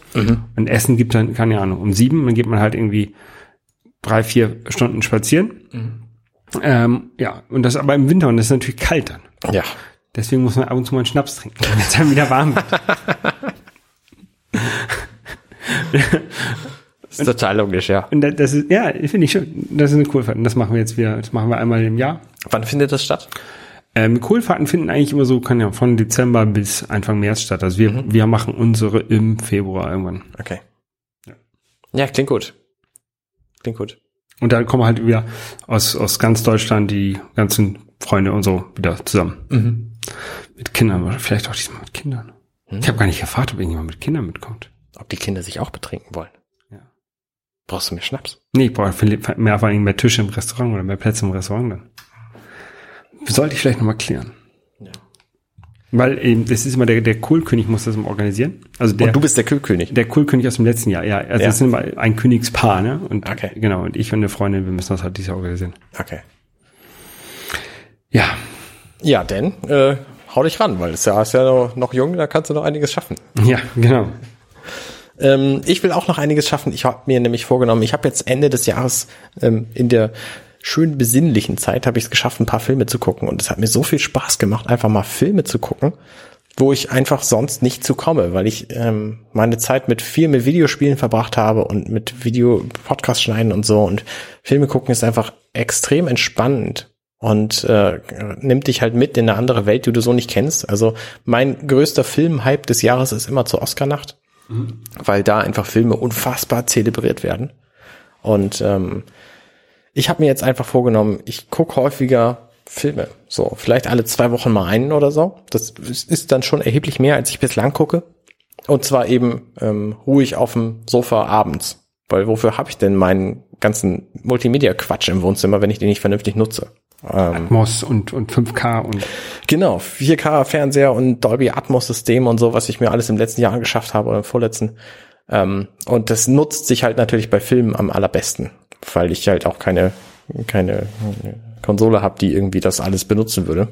Und Essen gibt dann, keine Ahnung, um sieben, dann geht man halt irgendwie drei, vier Stunden spazieren. Ähm, ja, und das aber im Winter und das ist natürlich kalt dann. Ja. Deswegen muss man ab und zu mal einen Schnaps trinken, wenn es dann wieder warm wird. Das ist total logisch, ja. Und das- ist, ja, finde ich schon, das ist eine Kohlfahrt. Und das machen wir jetzt wieder, das machen wir einmal im Jahr. Wann findet das statt? Ähm, Kohlfahrten finden eigentlich immer so, kann ja von Dezember bis Anfang März statt. Also wir, wir machen unsere im Februar irgendwann. Okay. Ja, klingt gut. Klingt gut. Und da kommen halt wieder aus, aus ganz Deutschland die ganzen Freunde und so wieder zusammen. Mit Kindern, vielleicht auch diesmal mit Kindern. Ich habe gar nicht gefragt, ob irgendjemand mit Kindern mitkommt. Ob die Kinder sich auch betrinken wollen. Brauchst du mehr Schnaps? Nee, ich brauche mehr, vor allem mehr Tische im Restaurant oder mehr Plätze im Restaurant dann. Sollte ich vielleicht nochmal klären. Ja. Weil eben, das ist immer der, der Kohlkönig muss das immer organisieren. Also der, Und du bist der Kühlkönig. der Kohlkönig aus dem letzten Jahr, ja. Also Ja. das sind immer ein Königspaar, ne? Und Okay. genau, und ich und eine Freundin, wir müssen das halt dieses Jahr organisieren. Okay. Ja. Ja, denn äh, hau dich ran, weil es ja ist ja noch, noch jung, da kannst du noch einiges schaffen. Ja, genau. Ähm, ich will auch noch einiges schaffen. Ich habe mir nämlich vorgenommen, ich habe jetzt Ende des Jahres ähm, in der schön besinnlichen Zeit habe ich es geschafft, ein paar Filme zu gucken. Und es hat mir so viel Spaß gemacht, einfach mal Filme zu gucken, wo ich einfach sonst nicht zu komme, weil ich ähm, meine Zeit mit viel mit Videospielen verbracht habe und mit Video Podcast schneiden und so. Und Filme gucken ist einfach extrem entspannend und äh, nimmt dich halt mit in eine andere Welt, die du so nicht kennst. Also mein größter Filmhype des Jahres ist immer zur Oscarnacht weil da einfach Filme unfassbar zelebriert werden. Und ähm, ich habe mir jetzt einfach vorgenommen, ich gucke häufiger Filme. So, vielleicht alle zwei Wochen mal einen oder so. Das ist ist dann schon erheblich mehr, als ich bislang gucke. Und zwar eben ähm, ruhig auf dem Sofa abends. Weil wofür habe ich denn meinen ganzen Multimedia-Quatsch im Wohnzimmer, wenn ich den nicht vernünftig nutze? Ähm, Moss und, und 5K und Genau, 4K-Fernseher und Dolby Atmos-System und so, was ich mir alles im letzten Jahr angeschafft habe oder im vorletzten. Ähm, und das nutzt sich halt natürlich bei Filmen am allerbesten, weil ich halt auch keine, keine Konsole habe, die irgendwie das alles benutzen würde.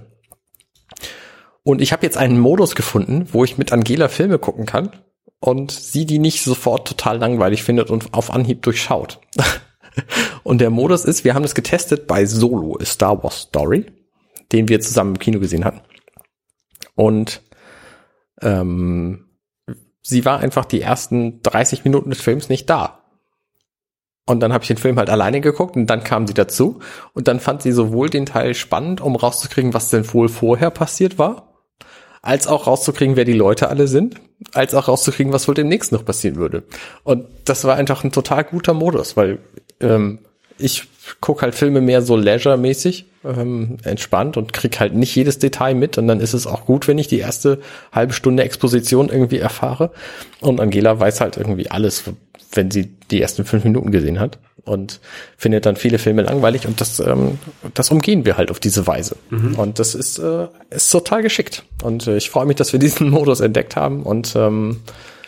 Und ich habe jetzt einen Modus gefunden, wo ich mit Angela Filme gucken kann und sie die nicht sofort total langweilig findet und auf Anhieb durchschaut. und der Modus ist, wir haben das getestet bei Solo, Star Wars Story, den wir zusammen im Kino gesehen hatten. Und ähm, sie war einfach die ersten 30 Minuten des Films nicht da. Und dann habe ich den Film halt alleine geguckt und dann kam sie dazu und dann fand sie sowohl den Teil spannend, um rauszukriegen, was denn wohl vorher passiert war, als auch rauszukriegen, wer die Leute alle sind, als auch rauszukriegen, was wohl demnächst noch passieren würde. Und das war einfach ein total guter Modus, weil ähm, ich guck halt Filme mehr so leisure-mäßig, ähm, entspannt und krieg halt nicht jedes Detail mit und dann ist es auch gut, wenn ich die erste halbe Stunde Exposition irgendwie erfahre. Und Angela weiß halt irgendwie alles, wenn sie die ersten fünf Minuten gesehen hat und findet dann viele Filme langweilig und das, ähm, das umgehen wir halt auf diese Weise. Und das ist, äh, ist total geschickt. Und äh, ich freue mich, dass wir diesen Modus entdeckt haben und ähm,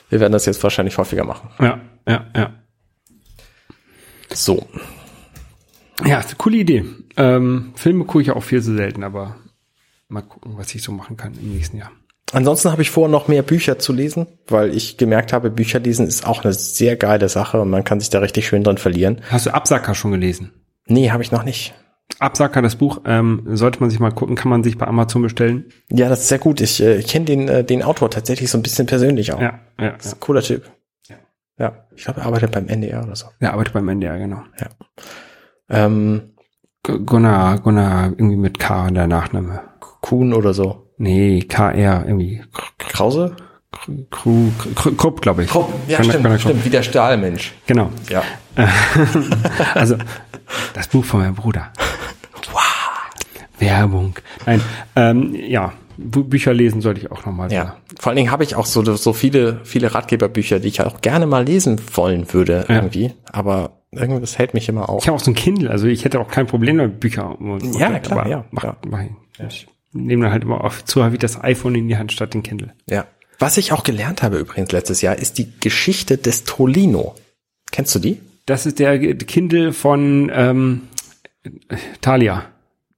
wir werden das jetzt wahrscheinlich häufiger machen. ja, ja, ja. So. Ja, ist eine coole Idee. Ähm, Filme gucke ich auch viel zu selten, aber mal gucken, was ich so machen kann im nächsten Jahr. Ansonsten habe ich vor, noch mehr Bücher zu lesen, weil ich gemerkt habe, Bücher lesen ist auch eine sehr geile Sache und man kann sich da richtig schön dran verlieren. Hast du Absacker schon gelesen? Nee, habe ich noch nicht. Absacker, das Buch, ähm, sollte man sich mal gucken, kann man sich bei Amazon bestellen. Ja, das ist sehr gut. Ich äh, kenne den, äh, den Autor tatsächlich so ein bisschen persönlich auch. Ja, ja, Das ist ja. ein cooler Typ. Ja. Ja, ich glaube, er arbeitet beim NDR oder so. Der arbeitet beim NDR, genau. Ähm, Gunnar, Gunnar, irgendwie mit K in der Nachname. Kuhn oder so. Nee, KR, irgendwie. Krause? Kru, Kru, Krupp, glaube ich. Krupp, ja, Konrad- stimmt, Konrad Krupp. stimmt, wie der Stahlmensch. Genau. Ja. Also, das Buch von meinem Bruder. Werbung. Nein, ähm, ja, Bücher lesen sollte ich auch nochmal. Ja. Vor allen Dingen habe ich auch so, so viele, viele Ratgeberbücher, die ich auch gerne mal lesen wollen würde, Ja. irgendwie. Aber irgendwie, das hält mich immer auf. Ich habe auch so ein Kindle, also ich hätte auch kein Problem mit Bücher. Und, Ja, und, klar, ja, Mach, ja. mach ich. ich nehme dann halt immer oft zu häufig das iPhone in die Hand statt den Kindle. Ja. Was ich auch gelernt habe übrigens letztes Jahr, ist die Geschichte des Tolino. Kennst du die? Das ist der Kindle von ähm, Thalia.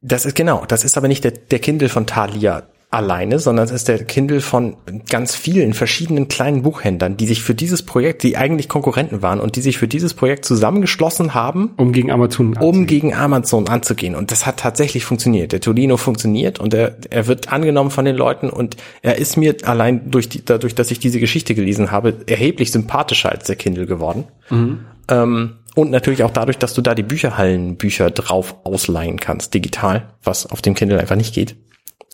Das ist genau, das ist aber nicht der, der Kindle von Thalia alleine, sondern es ist der Kindle von ganz vielen verschiedenen kleinen Buchhändlern, die sich für dieses Projekt, die eigentlich Konkurrenten waren und die sich für dieses Projekt zusammengeschlossen haben, Um gegen Amazon um gegen Amazon anzugehen. Und das hat tatsächlich funktioniert. Der Tolino funktioniert und er, er wird angenommen von den Leuten und er ist mir allein durch die, dadurch, dass ich diese Geschichte gelesen habe, erheblich sympathischer als der Kindle geworden. Ähm, und natürlich auch dadurch, dass du da die Bücherhallenbücher drauf ausleihen kannst, digital, was auf dem Kindle einfach nicht geht.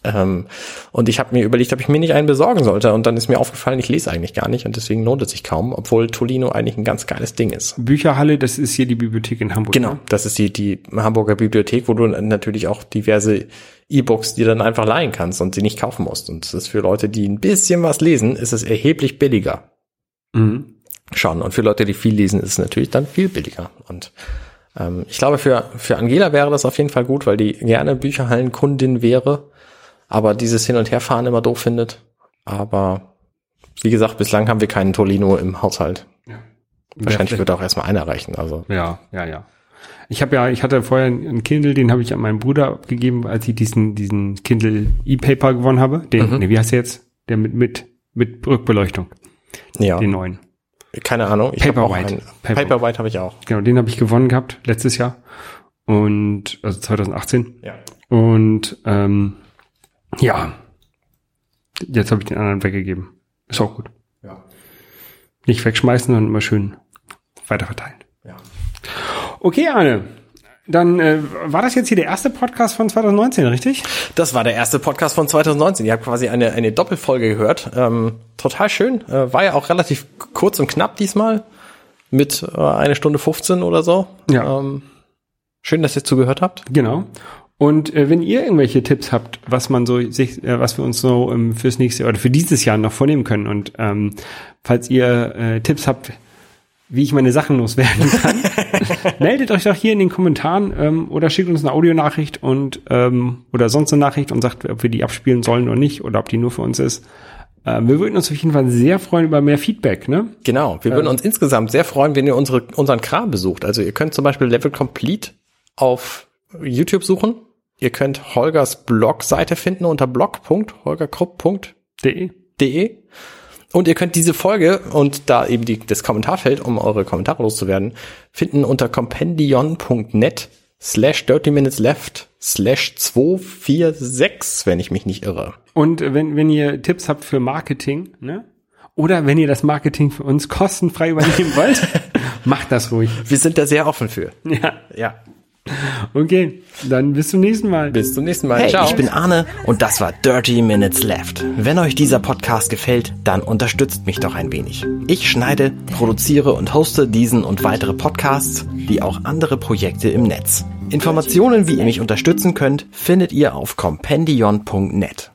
Ähm, und ich habe mir überlegt, ob ich mir nicht einen besorgen sollte. Und dann ist mir aufgefallen, ich lese eigentlich gar nicht und deswegen lohnt es sich kaum, obwohl Tolino eigentlich ein ganz geiles Ding ist. Bücherhalle, das ist hier die Bibliothek in Hamburg. Genau, ne? das ist die, die Hamburger Bibliothek, wo du natürlich auch diverse E-Books dir dann einfach leihen kannst und sie nicht kaufen musst. Und das ist für Leute, die ein bisschen was lesen, ist es erheblich billiger Mhm. schon. Und für Leute, die viel lesen, ist es natürlich dann viel billiger. Und ähm, ich glaube, für, für Angela wäre das auf jeden Fall gut, weil die gerne Bücherhallenkundin wäre, aber dieses Hin- und Herfahren immer doof findet. Aber wie gesagt, bislang haben wir keinen Tolino im Haushalt. Wahrscheinlich wird auch erstmal einer reichen. Also Ja, ja, ja. Ich habe ja, ich hatte vorher einen Kindle, den habe ich an meinen Bruder abgegeben, als ich diesen diesen Kindle E-Paper gewonnen habe. Den, nee, wie heißt der jetzt? Der mit mit mit Rückbeleuchtung, ja, den neuen. keine Ahnung. Ich Paperwhite. einen. Paper- Paperwhite habe ich auch. Genau, den habe ich gewonnen gehabt letztes Jahr und also 2018 Ja. und ähm, ja, jetzt habe ich den anderen weggegeben. Ist auch gut. Ja. Nicht wegschmeißen, sondern immer schön weiterverteilen. ja. Okay, Arne. Dann äh, war das jetzt hier der erste Podcast von 2019, richtig? Das war der erste Podcast von 2019. Ihr habt quasi eine, eine Doppelfolge gehört. Ähm, total schön. Äh, war ja auch relativ kurz und knapp diesmal. Mit äh, eine Stunde 15 oder so. Ja. Ähm, schön, dass ihr zugehört habt. Genau. Und äh, wenn ihr irgendwelche Tipps habt, was man so sich, äh, was wir uns so ähm, fürs nächste oder für dieses Jahr noch vornehmen können und ähm, falls ihr äh, Tipps habt, wie ich meine Sachen loswerden kann, meldet euch doch hier in den Kommentaren ähm, oder schickt uns eine Audionachricht und ähm, oder sonst eine Nachricht und sagt, ob wir die abspielen sollen oder nicht oder ob die nur für uns ist. Ähm, wir würden uns auf jeden Fall sehr freuen über mehr Feedback, ne? Genau. Wir würden uns insgesamt sehr freuen, wenn ihr unsere, unseren Kram besucht. Also ihr könnt zum Beispiel Level Complete auf YouTube suchen. Ihr könnt Holgers Blogseite finden unter blog.holgerkrupp.de. De. Und ihr könnt diese Folge und da eben die, das Kommentarfeld, um eure Kommentare loszuwerden, finden unter compendion.net slash 30 minutes left slash 246, wenn ich mich nicht irre. Und wenn, wenn ihr Tipps habt für Marketing, ne? Oder wenn ihr das Marketing für uns kostenfrei übernehmen wollt, macht das ruhig. Wir sind da sehr offen für. Ja. Ja. Okay, dann bis zum nächsten Mal. Bis zum nächsten Mal. Hey, Ciao. ich bin Arne und das war Dirty Minutes Left. Wenn euch dieser Podcast gefällt, dann unterstützt mich doch ein wenig. Ich schneide, produziere und hoste diesen und weitere Podcasts, wie auch andere Projekte im Netz. Informationen, wie ihr mich unterstützen könnt, findet ihr auf compendion.net.